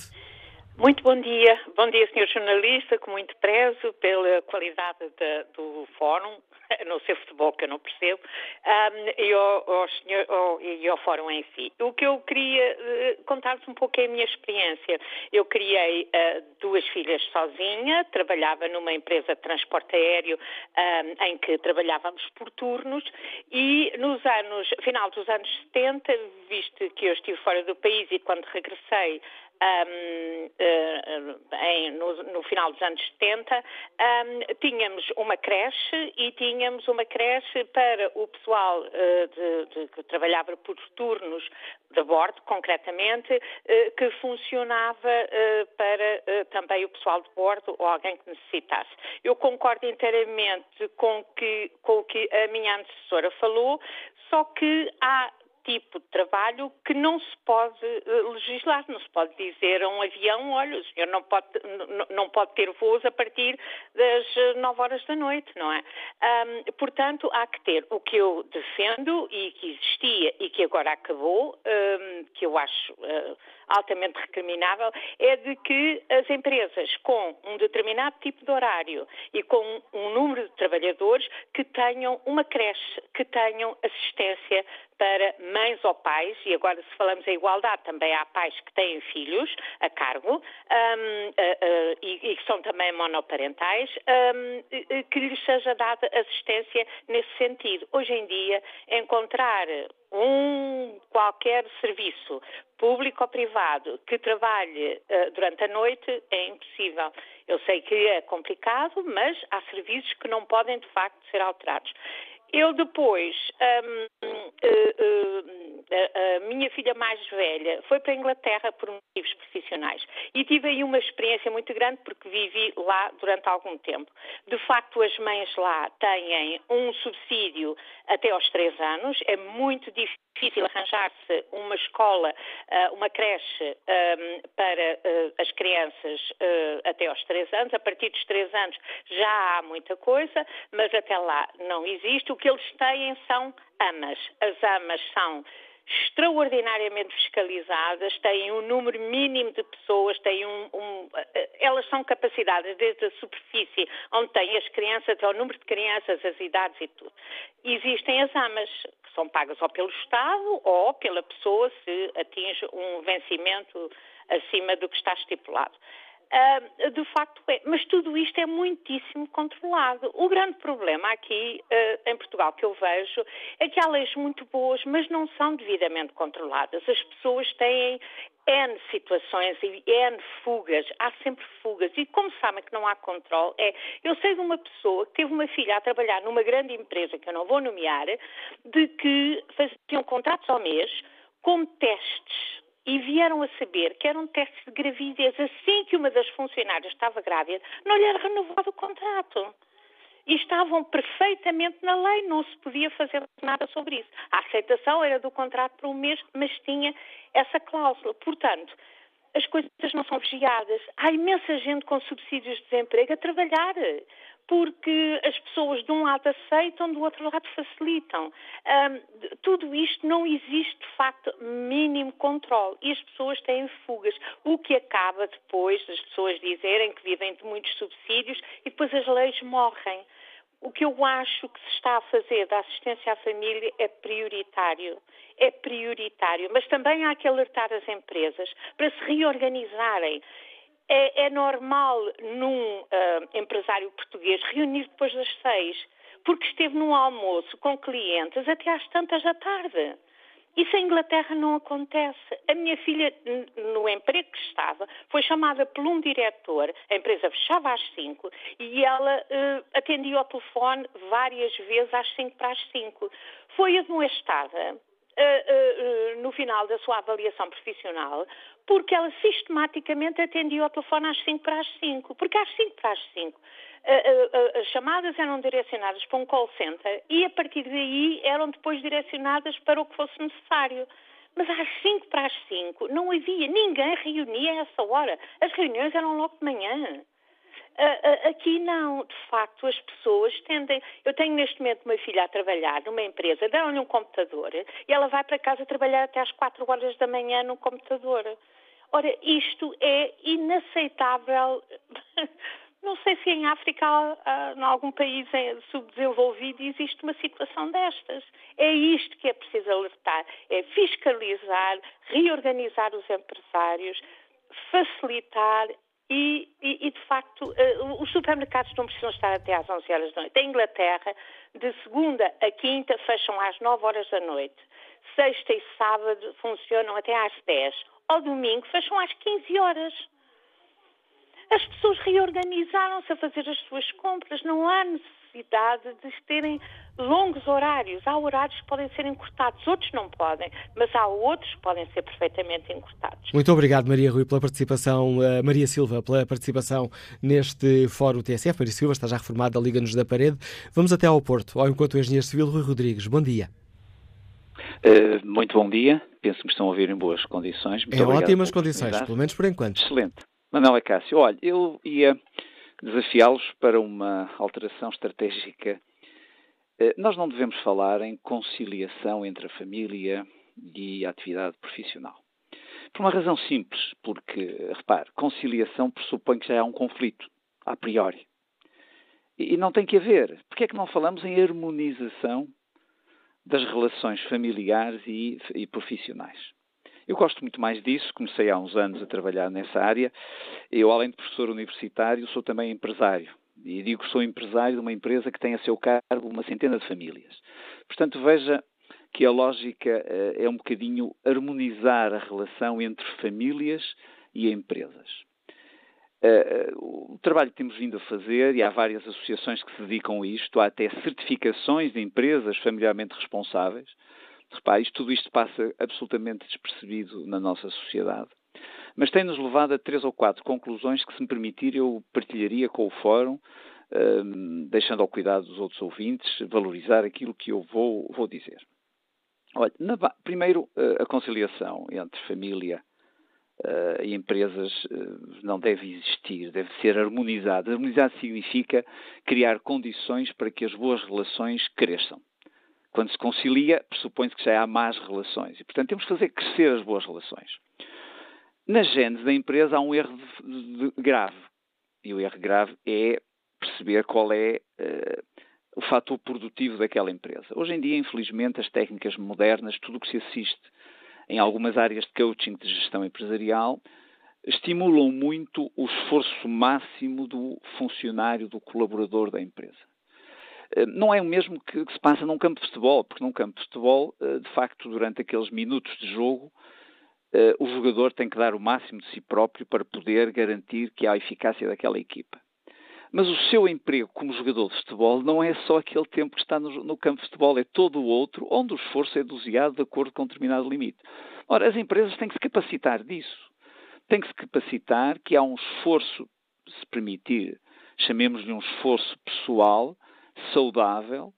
Muito bom dia. Bom dia, senhor jornalista, com muito prezo pela qualidade de, do fórum, [laughs] não sei futebol que eu não percebo, um, e, ao, ao senhor, ao, e ao fórum em si. O que eu queria uh, contar-vos um pouco é a minha experiência. Eu criei uh, duas filhas sozinha, trabalhava numa empresa de transporte aéreo um, em que trabalhávamos por turnos e nos anos, final dos anos 70, visto que eu estive fora do país e quando regressei um, uh, eh, em, no, no, final dos anos 70, um, tínhamos uma creche e tínhamos uma creche para o pessoal uh, de, de, que trabalhava por turnos de bordo, concretamente, uh, que funcionava para também o pessoal de bordo ou alguém que necessitasse. Eu concordo inteiramente com, que, com o que a minha antecessora falou, só que há tipo de trabalho que não se pode uh, legislar, não se pode dizer a um avião, olha, o senhor não pode, não pode ter voos a partir das 9 horas da noite, não é? Um, portanto, há que ter o que eu defendo e que existia e que agora acabou, um, que eu acho uh, altamente recriminável, é de que as empresas com um determinado tipo de horário e com um número de trabalhadores que tenham uma creche, que tenham assistência para mães ou pais, e agora se falamos em igualdade, também há pais que têm filhos a cargo um, uh, uh, e, que são também monoparentais, um, que lhes seja dada assistência nesse sentido. Hoje em dia, encontrar um qualquer serviço público ou privado que trabalhe uh, durante a noite é impossível. Eu sei que é complicado, mas há serviços que não podem de facto ser alterados. Eu depois, um, uh, uh, a, a minha filha mais velha foi para a Inglaterra por motivos profissionais e tive aí uma experiência muito grande porque vivi lá durante algum tempo. De facto, as mães lá têm um subsídio até aos três anos, é muito difícil difícil arranjar-se uma escola, uma creche para as crianças até aos três anos. A partir dos três anos já há muita coisa, mas até lá não existe. O que eles têm são amas. As amas são extraordinariamente fiscalizadas, têm um número mínimo de pessoas, têm um, um, elas são capacitadas desde a superfície onde têm as crianças até o número de crianças, as idades e tudo. Existem as AMAs, que são pagas ou pelo Estado ou pela pessoa se atinge um vencimento acima do que está estipulado. Uh, de facto é. Mas tudo isto é muitíssimo controlado. O grande problema aqui uh, em Portugal que eu vejo é que há leis muito boas, mas não são devidamente controladas. As pessoas têm N situações e N fugas, há sempre fugas. E como sabem que não há controle, é. Eu sei de uma pessoa que teve uma filha a trabalhar numa grande empresa, que eu não vou nomear, de que faziam contratos ao mês com testes e vieram a saber que eram testes de gravidez. Assim que uma das funcionárias estava grávida, não lhe era renovado o contrato. E estavam perfeitamente na lei, não se podia fazer nada sobre isso. A aceitação era do contrato por um mês, mas tinha essa cláusula. Portanto, as coisas não são vigiadas. Há imensa gente com subsídios de desemprego a trabalhar porque as pessoas de um lado aceitam, do outro lado facilitam. Um, tudo isto não existe, de facto, mínimo controle e as pessoas têm fugas, o que acaba depois das pessoas dizerem que vivem de muitos subsídios e depois as leis morrem. O que eu acho que se está a fazer da assistência à família é prioritário. É prioritário. Mas também há que alertar as empresas para se reorganizarem é, é normal num uh, empresário português reunir depois das seis, porque esteve num almoço com clientes até às tantas da tarde. Isso em Inglaterra não acontece. A minha filha, no emprego que estava, foi chamada por um diretor, a empresa fechava às cinco, e ela uh, atendia ao telefone várias vezes às cinco para as cinco. Foi admoestada uh, uh, no final da sua avaliação profissional, porque ela sistematicamente atendia ao telefone às 5 para as 5, porque às 5 para as 5 as chamadas eram direcionadas para um call center e a partir daí eram depois direcionadas para o que fosse necessário. Mas às 5 para as 5 não havia, ninguém reunia a essa hora. As reuniões eram logo de manhã. Aqui não, de facto, as pessoas tendem. Eu tenho neste momento uma filha a trabalhar numa empresa, dão-lhe um computador e ela vai para casa trabalhar até às 4 horas da manhã no computador. Ora, isto é inaceitável. [laughs] Não sei se em África, em algum país subdesenvolvido, existe uma situação destas. É isto que é preciso alertar: é fiscalizar, reorganizar os empresários, facilitar e, e, e, de facto, uh, os supermercados não precisam estar até às 11 horas da noite. Em Inglaterra, de segunda a quinta, fecham às 9 horas da noite. Sexta e sábado funcionam até às 10. Ao domingo, fecham às 15 horas. As pessoas reorganizaram-se a fazer as suas compras. Não há necessidade de terem longos horários. Há horários que podem ser encurtados, outros não podem, mas há outros que podem ser perfeitamente encurtados. Muito obrigado, Maria Rui, pela participação, uh, Maria Silva, pela participação neste Fórum TSF. Maria Silva está já reformada, Liga-nos da Parede. Vamos até ao Porto, ao encontro do Engenheiro Civil Rui Rodrigues. Bom dia. Uh, muito bom dia. Penso que me estão a ouvir em boas condições. Muito em ótimas condições, pelo menos por enquanto. Excelente. Manuela Cássio, olha, eu ia desafiá-los para uma alteração estratégica. Uh, nós não devemos falar em conciliação entre a família e a atividade profissional. Por uma razão simples, porque, repare, conciliação pressupõe que já há um conflito, a priori. E não tem que haver. Porquê é que não falamos em harmonização das relações familiares e, e, profissionais? Eu gosto muito mais disso, comecei há uns anos a trabalhar nessa área. Eu, além de professor universitário, sou também empresário. E digo que sou empresário de uma empresa que tem a seu cargo uma centena de famílias. Portanto, veja que a lógica uh, é um bocadinho harmonizar a relação entre famílias e empresas. Uh, o trabalho que temos vindo a fazer, e há várias associações que se dedicam a isto, há até certificações de empresas familiarmente responsáveis. Repare, tudo isto passa absolutamente despercebido na nossa sociedade. Mas tem-nos levado a três ou quatro conclusões que, se me permitir, eu partilharia com o Fórum, uh, deixando ao cuidado dos outros ouvintes valorizar aquilo que eu vou, vou dizer. Olha, na, primeiro, eh, a conciliação entre família uh, e empresas uh, não deve existir, deve ser harmonizada. Harmonizar significa criar condições para que as boas relações cresçam. Quando se concilia, pressupõe-se que já há más relações. E, portanto, temos que fazer crescer as boas relações. Na gênese da empresa há um erro de, de, grave. E o erro grave é perceber qual é uh, o fator produtivo daquela empresa. Hoje em dia, infelizmente, as técnicas modernas, tudo o que se assiste em algumas áreas de coaching de gestão empresarial, estimulam muito o esforço máximo do funcionário, do colaborador da empresa. Eh, não é o mesmo que, se passa num campo de futebol, porque num campo de futebol, eh, de facto, durante aqueles minutos de jogo, eh, o jogador tem que dar o máximo de si próprio para poder garantir que há a eficácia daquela equipa. Mas o seu emprego como jogador de futebol não é só aquele tempo que está no, no campo de futebol, é todo o outro, onde o esforço é doseado de acordo com um determinado limite. Ora, as empresas têm que se capacitar disso. Têm que se capacitar que há um esforço, se permitir, chamemos-lhe um esforço pessoal, saudável,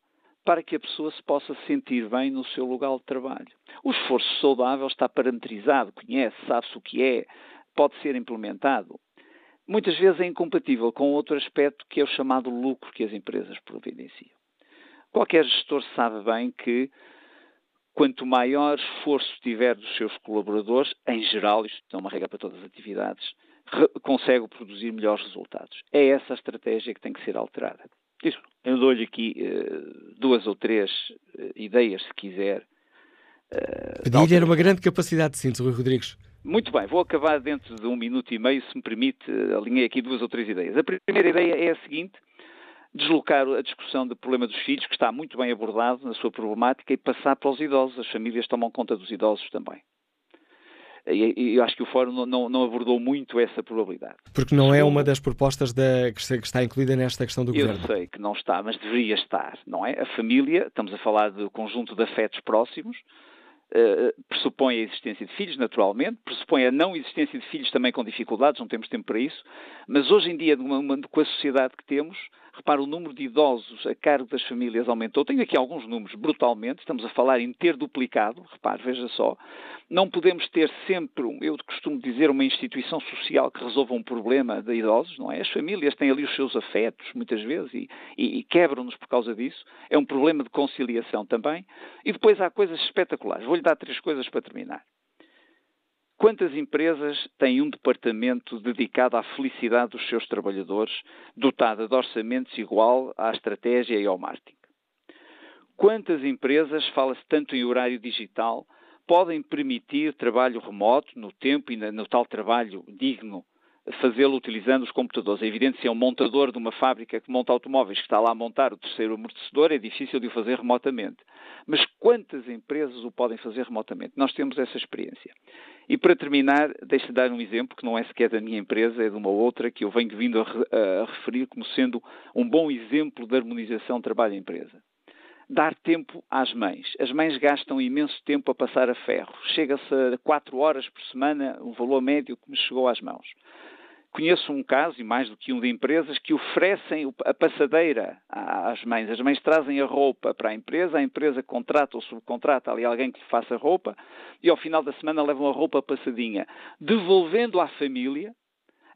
para que a pessoa se possa sentir bem no seu lugar de trabalho. O esforço saudável está parametrizado, conhece, sabe-se o que é, pode ser implementado muitas vezes é incompatível com outro aspecto que é o chamado lucro que as empresas providenciam. Qualquer gestor sabe bem que quanto maior esforço tiver dos seus colaboradores, em geral, isto é uma regra para todas as atividades, consegue produzir melhores resultados. É essa a estratégia que tem que ser alterada. Isso, eu dou-lhe aqui uh, duas ou três uh, ideias, se quiser. Uh, Pedir era uma grande capacidade de síntese, Rui Rodrigues. Muito bem, vou acabar dentro de um minuto e meio, se me permite, alinhei aqui duas ou três ideias. A primeira ideia é a seguinte: deslocar a discussão do problema dos filhos, que está muito bem abordado na sua problemática, e passar para os idosos. As famílias tomam conta dos idosos também. E eu acho que o Fórum não, não, abordou muito essa probabilidade. Porque não é uma das propostas da, que está incluída nesta questão do eu Governo. Eu sei que não está, mas deveria estar, não é? A família, estamos a falar do conjunto de afetos próximos, Uh, pressupõe a existência de filhos, naturalmente, pressupõe a não existência de filhos também com dificuldades, não temos tempo para isso, mas hoje em dia, com a sociedade que temos, repara, o número de idosos a cargo das famílias aumentou. Tenho aqui alguns números brutalmente, estamos a falar em ter duplicado, repare, veja só. Não podemos ter sempre, eu costumo dizer, uma instituição social que resolva um problema de idosos, não é? As famílias têm ali os seus afetos, muitas vezes, e, e, e quebram-nos por causa disso. É um problema de conciliação também. E depois há coisas espetaculares. Vou-lhe dar três coisas para terminar. Quantas empresas têm um departamento dedicado à felicidade dos seus trabalhadores, dotada de orçamentos igual à estratégia e ao marketing? Quantas empresas, fala-se tanto em horário digital, podem permitir trabalho remoto no tempo e no tal trabalho digno, fazê-lo utilizando os computadores. É evidente se é um montador de uma fábrica que monta automóveis que está lá a montar o terceiro amortecedor, é difícil de o fazer remotamente. Mas quantas empresas o podem fazer remotamente? Nós temos essa experiência. E para terminar, deixe-me dar um exemplo que não é sequer da minha empresa, é de uma outra que eu venho vindo a, a, referir como sendo um bom exemplo de harmonização trabalho-empresa dar tempo às mães. As mães gastam imenso tempo a passar a ferro. Chega-se a 4 horas por semana, o valor médio que me chegou às mãos. Conheço um caso, e mais do que um, de empresas que oferecem a passadeira às mães. As mães trazem a roupa para a empresa, a empresa contrata ou subcontrata ali alguém que lhe faça a roupa e ao final da semana levam a roupa passadinha, devolvendo à família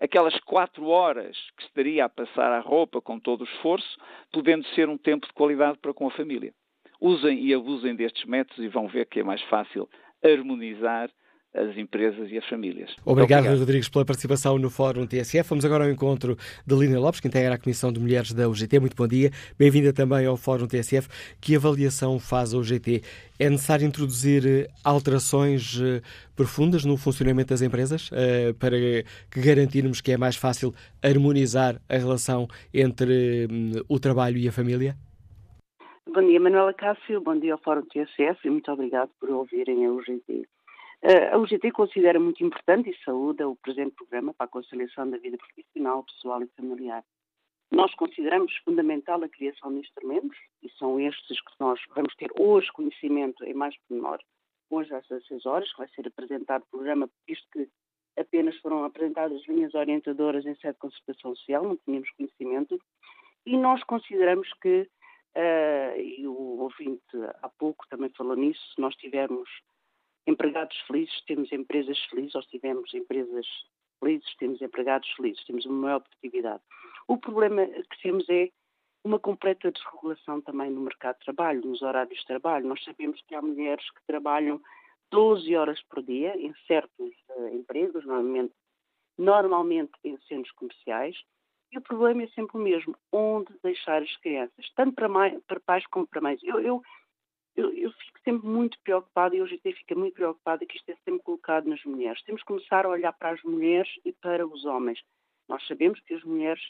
aquelas quatro horas que estaria a passar a roupa com todo o esforço, podendo ser um tempo de qualidade para com a família. Usem e abusem destes métodos e vão ver que é mais fácil harmonizar as empresas e as famílias. Obrigado, obrigado, Rodrigues, pela participação no Fórum TSF. Vamos agora ao encontro de Lina Lopes, que integra a Comissão de Mulheres da UGT. Muito bom dia. Bem-vinda também ao Fórum TSF. Que avaliação faz a UGT? É necessário introduzir eh, alterações eh, profundas no funcionamento das empresas eh, para que garantirmos que é mais fácil harmonizar a relação entre hum, o trabalho e a família? Bom dia, Manuela Cássio. Bom dia ao Fórum TSF e muito obrigado por ouvirem a UGT. A UGT considera muito importante e saúda o presente programa para a conciliação da vida profissional, pessoal e familiar. Nós consideramos fundamental a criação de instrumentos, e são estes que nós vamos ter hoje conhecimento em mais pormenor, hoje às 16 horas, que vai ser apresentado o programa, visto que apenas foram apresentadas linhas orientadoras em sede de concertação social, não tínhamos conhecimento, e nós consideramos que, uh, e o ouvinte há pouco também falou nisso, se nós tivermos empregados felizes, temos empresas felizes, ou se tivermos empresas felizes, temos empregados felizes, temos uma maior produtividade. O problema que temos é uma completa desregulação também no mercado de trabalho, nos horários de trabalho. Nós sabemos que há mulheres que trabalham 12 horas por dia em certos uh, empregos, normalmente, normalmente em centros comerciais, e o problema é sempre o mesmo, onde deixar as crianças, tanto para, mãe, para pais como para mães. Eu, eu eu, eu, fico sempre muito preocupada e hoje até fica muito preocupada que isto é sempre colocado nas mulheres. Temos que começar a olhar para as mulheres e para os homens. Nós sabemos que as mulheres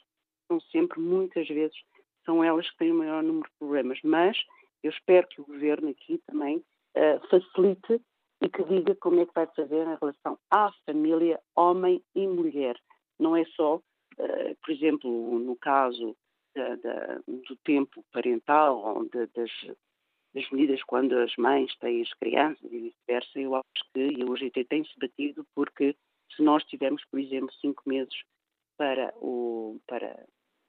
são sempre, muitas vezes, são elas que têm o maior número de problemas, mas eu espero que o Governo aqui também uh, facilite e que diga como é que vai fazer em relação à família, homem e mulher. Não é só, uh, por exemplo, no caso da, da, do tempo parental ou das das medidas quando as mães têm as crianças e vice-versa, eu acho que, o UGT tem-se batido, porque se nós tivermos, por exemplo, cinco meses para o para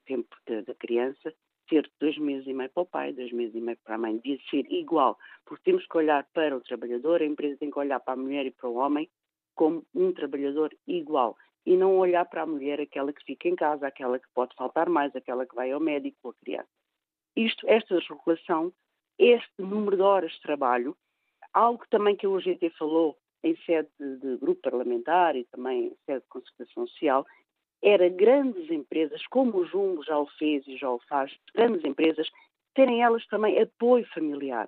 tempo da criança, ter dois meses e meio para o pai, dois meses e meio para a mãe, devia ser igual, porque temos que olhar para o trabalhador, a empresa tem que olhar para a mulher e para o homem como um trabalhador igual e não olhar para a mulher aquela que fica em casa, aquela que pode faltar mais, aquela que vai ao médico, a criança. Isto, esta regulação este número de horas de trabalho, algo também que a UGT falou em sede de, grupo parlamentar e também em sede de concertação social, era grandes empresas, como o Jumbo já o fez e já o faz, grandes empresas, terem elas também apoio familiar.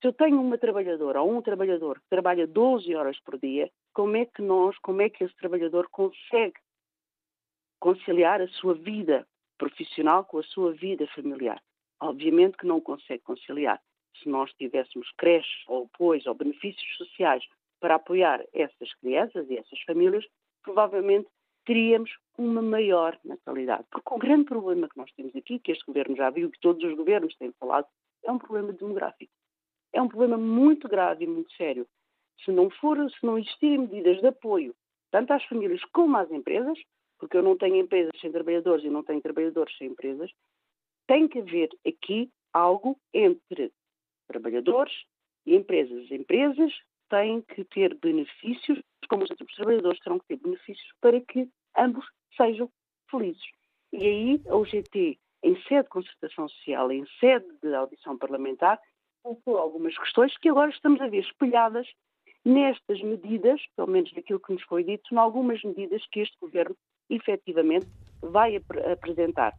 Se eu tenho uma trabalhadora ou um trabalhador que trabalha 12 horas por dia, como é que nós, como é que esse trabalhador consegue conciliar a sua vida profissional com a sua vida familiar? Obviamente que não consegue conciliar. Se nós tivéssemos creches ou apoios ou benefícios sociais para apoiar essas crianças e essas famílias, provavelmente teríamos uma maior natalidade. Porque o grande problema que nós temos aqui, que este governo já viu, que todos os governos têm falado, é um problema demográfico. É um problema muito grave e muito sério. Se não for, se não existirem medidas de apoio, tanto às famílias como às empresas, porque eu não tenho empresas sem trabalhadores e não tenho trabalhadores sem empresas, tem que haver aqui algo entre trabalhadores e empresas. As empresas têm que ter benefícios, como os trabalhadores terão que ter benefícios para que ambos sejam felizes. E aí a UGT, em sede de concertação social, em sede de audição parlamentar, colocou algumas questões que agora estamos a ver espelhadas nestas medidas, pelo menos naquilo que nos foi dito, em algumas medidas que este Governo efetivamente vai ap apresentar.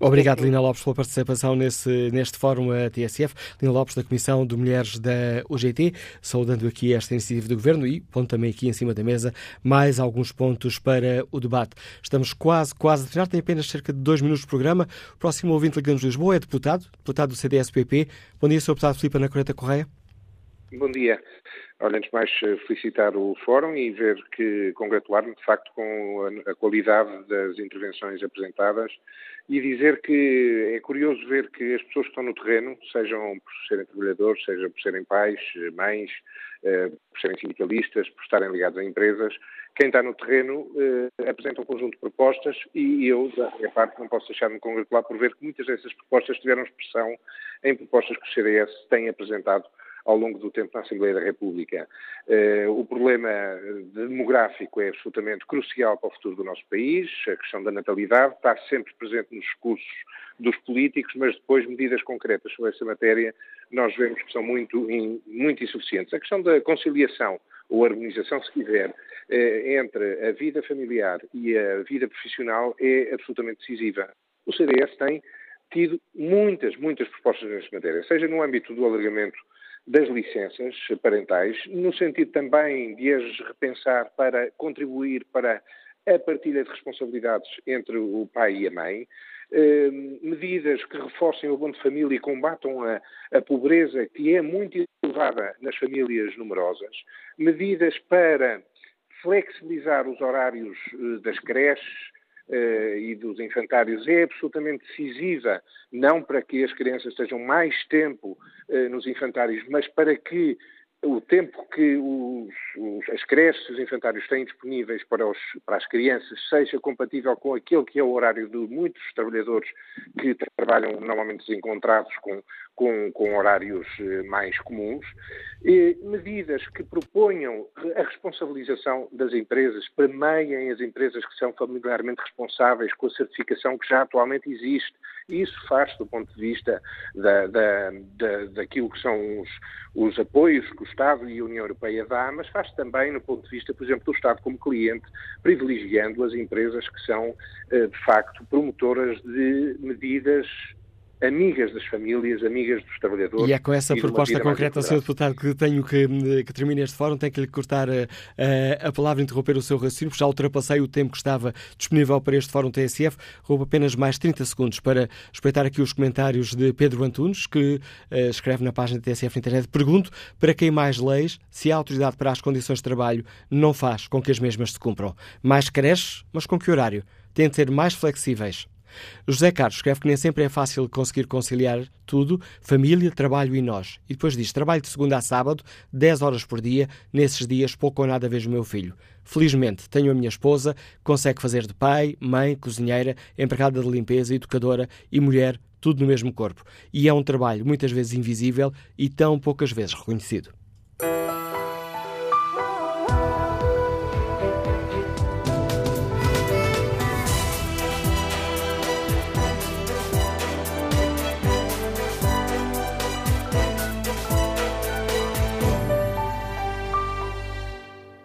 Obrigado, Lina Lopes, pela participação nesse, neste fórum a TSF. Lina Lopes, da Comissão de Mulheres da UGT, saudando aqui esta iniciativa do Governo e pondo também aqui em cima da mesa mais alguns pontos para o debate. Estamos quase, quase a terminar, tem apenas cerca de dois minutos de programa. O próximo ouvinte ligamos de Lisboa é deputado, deputado do CDS-PP. Bom dia, Sr. Deputado Filipe Ana Coreta Correia. Bom dia. Olha, antes de mais eh, felicitar o Fórum e ver que, congratular-me de facto com a, qualidade das intervenções apresentadas e dizer que é curioso ver que as pessoas que estão no terreno, sejam por serem trabalhadores, seja por serem pais, mães, eh, por serem sindicalistas, por estarem ligados a empresas, quem está no terreno eh, apresenta um conjunto de propostas e eu, da minha parte, não posso deixar-me congratular por ver que muitas dessas propostas tiveram expressão em propostas que o CDS tem apresentado ao longo do tempo na Assembleia da República. Eh, o problema demográfico é absolutamente crucial para o futuro do nosso país, a questão da natalidade está sempre presente nos discursos dos políticos, mas depois medidas concretas sobre essa matéria nós vemos que são muito, muito insuficientes. A questão da conciliação ou harmonização, se quiser, eh, entre a vida familiar e a vida profissional é absolutamente decisiva. O CDS tem tido muitas, muitas propostas nesta matéria, seja no âmbito do alargamento das licenças parentais, no sentido também de as repensar para contribuir para a partilha de responsabilidades entre o pai e a mãe, eh, medidas que reforcem o bom de família e combatam a, a pobreza que é muito elevada nas famílias numerosas, medidas para flexibilizar os horários eh, das creches, e dos infantários é absolutamente decisiva, não para que as crianças estejam mais tempo uh, nos infantários, mas para que o tempo que os, os, as creches e os infantários têm disponíveis para, os, para, as crianças seja compatível com aquele que é o horário de muitos trabalhadores que trabalham normalmente desencontrados com, com, com horários eh, mais comuns, e medidas que proponham a responsabilização das empresas, premiem as empresas que são familiarmente responsáveis com a certificação que já atualmente existe. Isso faz do ponto de vista da, da, da, daquilo que são os, os apoios que o Estado e a União Europeia dá, mas faz também no ponto de vista, por exemplo, do Estado como cliente, privilegiando as empresas que são, eh, de facto, promotoras de medidas amigas das famílias, amigas dos trabalhadores. E é com essa proposta concreta, Sr. Deputado, que tenho que, que terminar este fórum, tenho que lhe cortar a, eh, a, a palavra e interromper o seu raciocínio, porque já ultrapassei o tempo que estava disponível para este fórum TSF. Roubo apenas mais 30 segundos para respeitar aqui os comentários de Pedro Antunes, que uh, escreve na página da TSF na internet. Pergunto para quem mais leis se a autoridade para as condições de trabalho não faz com que as mesmas se cumpram. Mais creches, mas com que horário? Tem de ser mais flexíveis. José Carlos escreve que nem sempre é fácil conseguir conciliar tudo, família, trabalho e nós. E depois diz: trabalho de segunda a sábado, 10 horas por dia, nesses dias pouco ou nada vejo o meu filho. Felizmente tenho a minha esposa, consegue fazer de pai, mãe, cozinheira, empregada de limpeza, educadora e mulher, tudo no mesmo corpo. E é um trabalho muitas vezes invisível e tão poucas vezes reconhecido.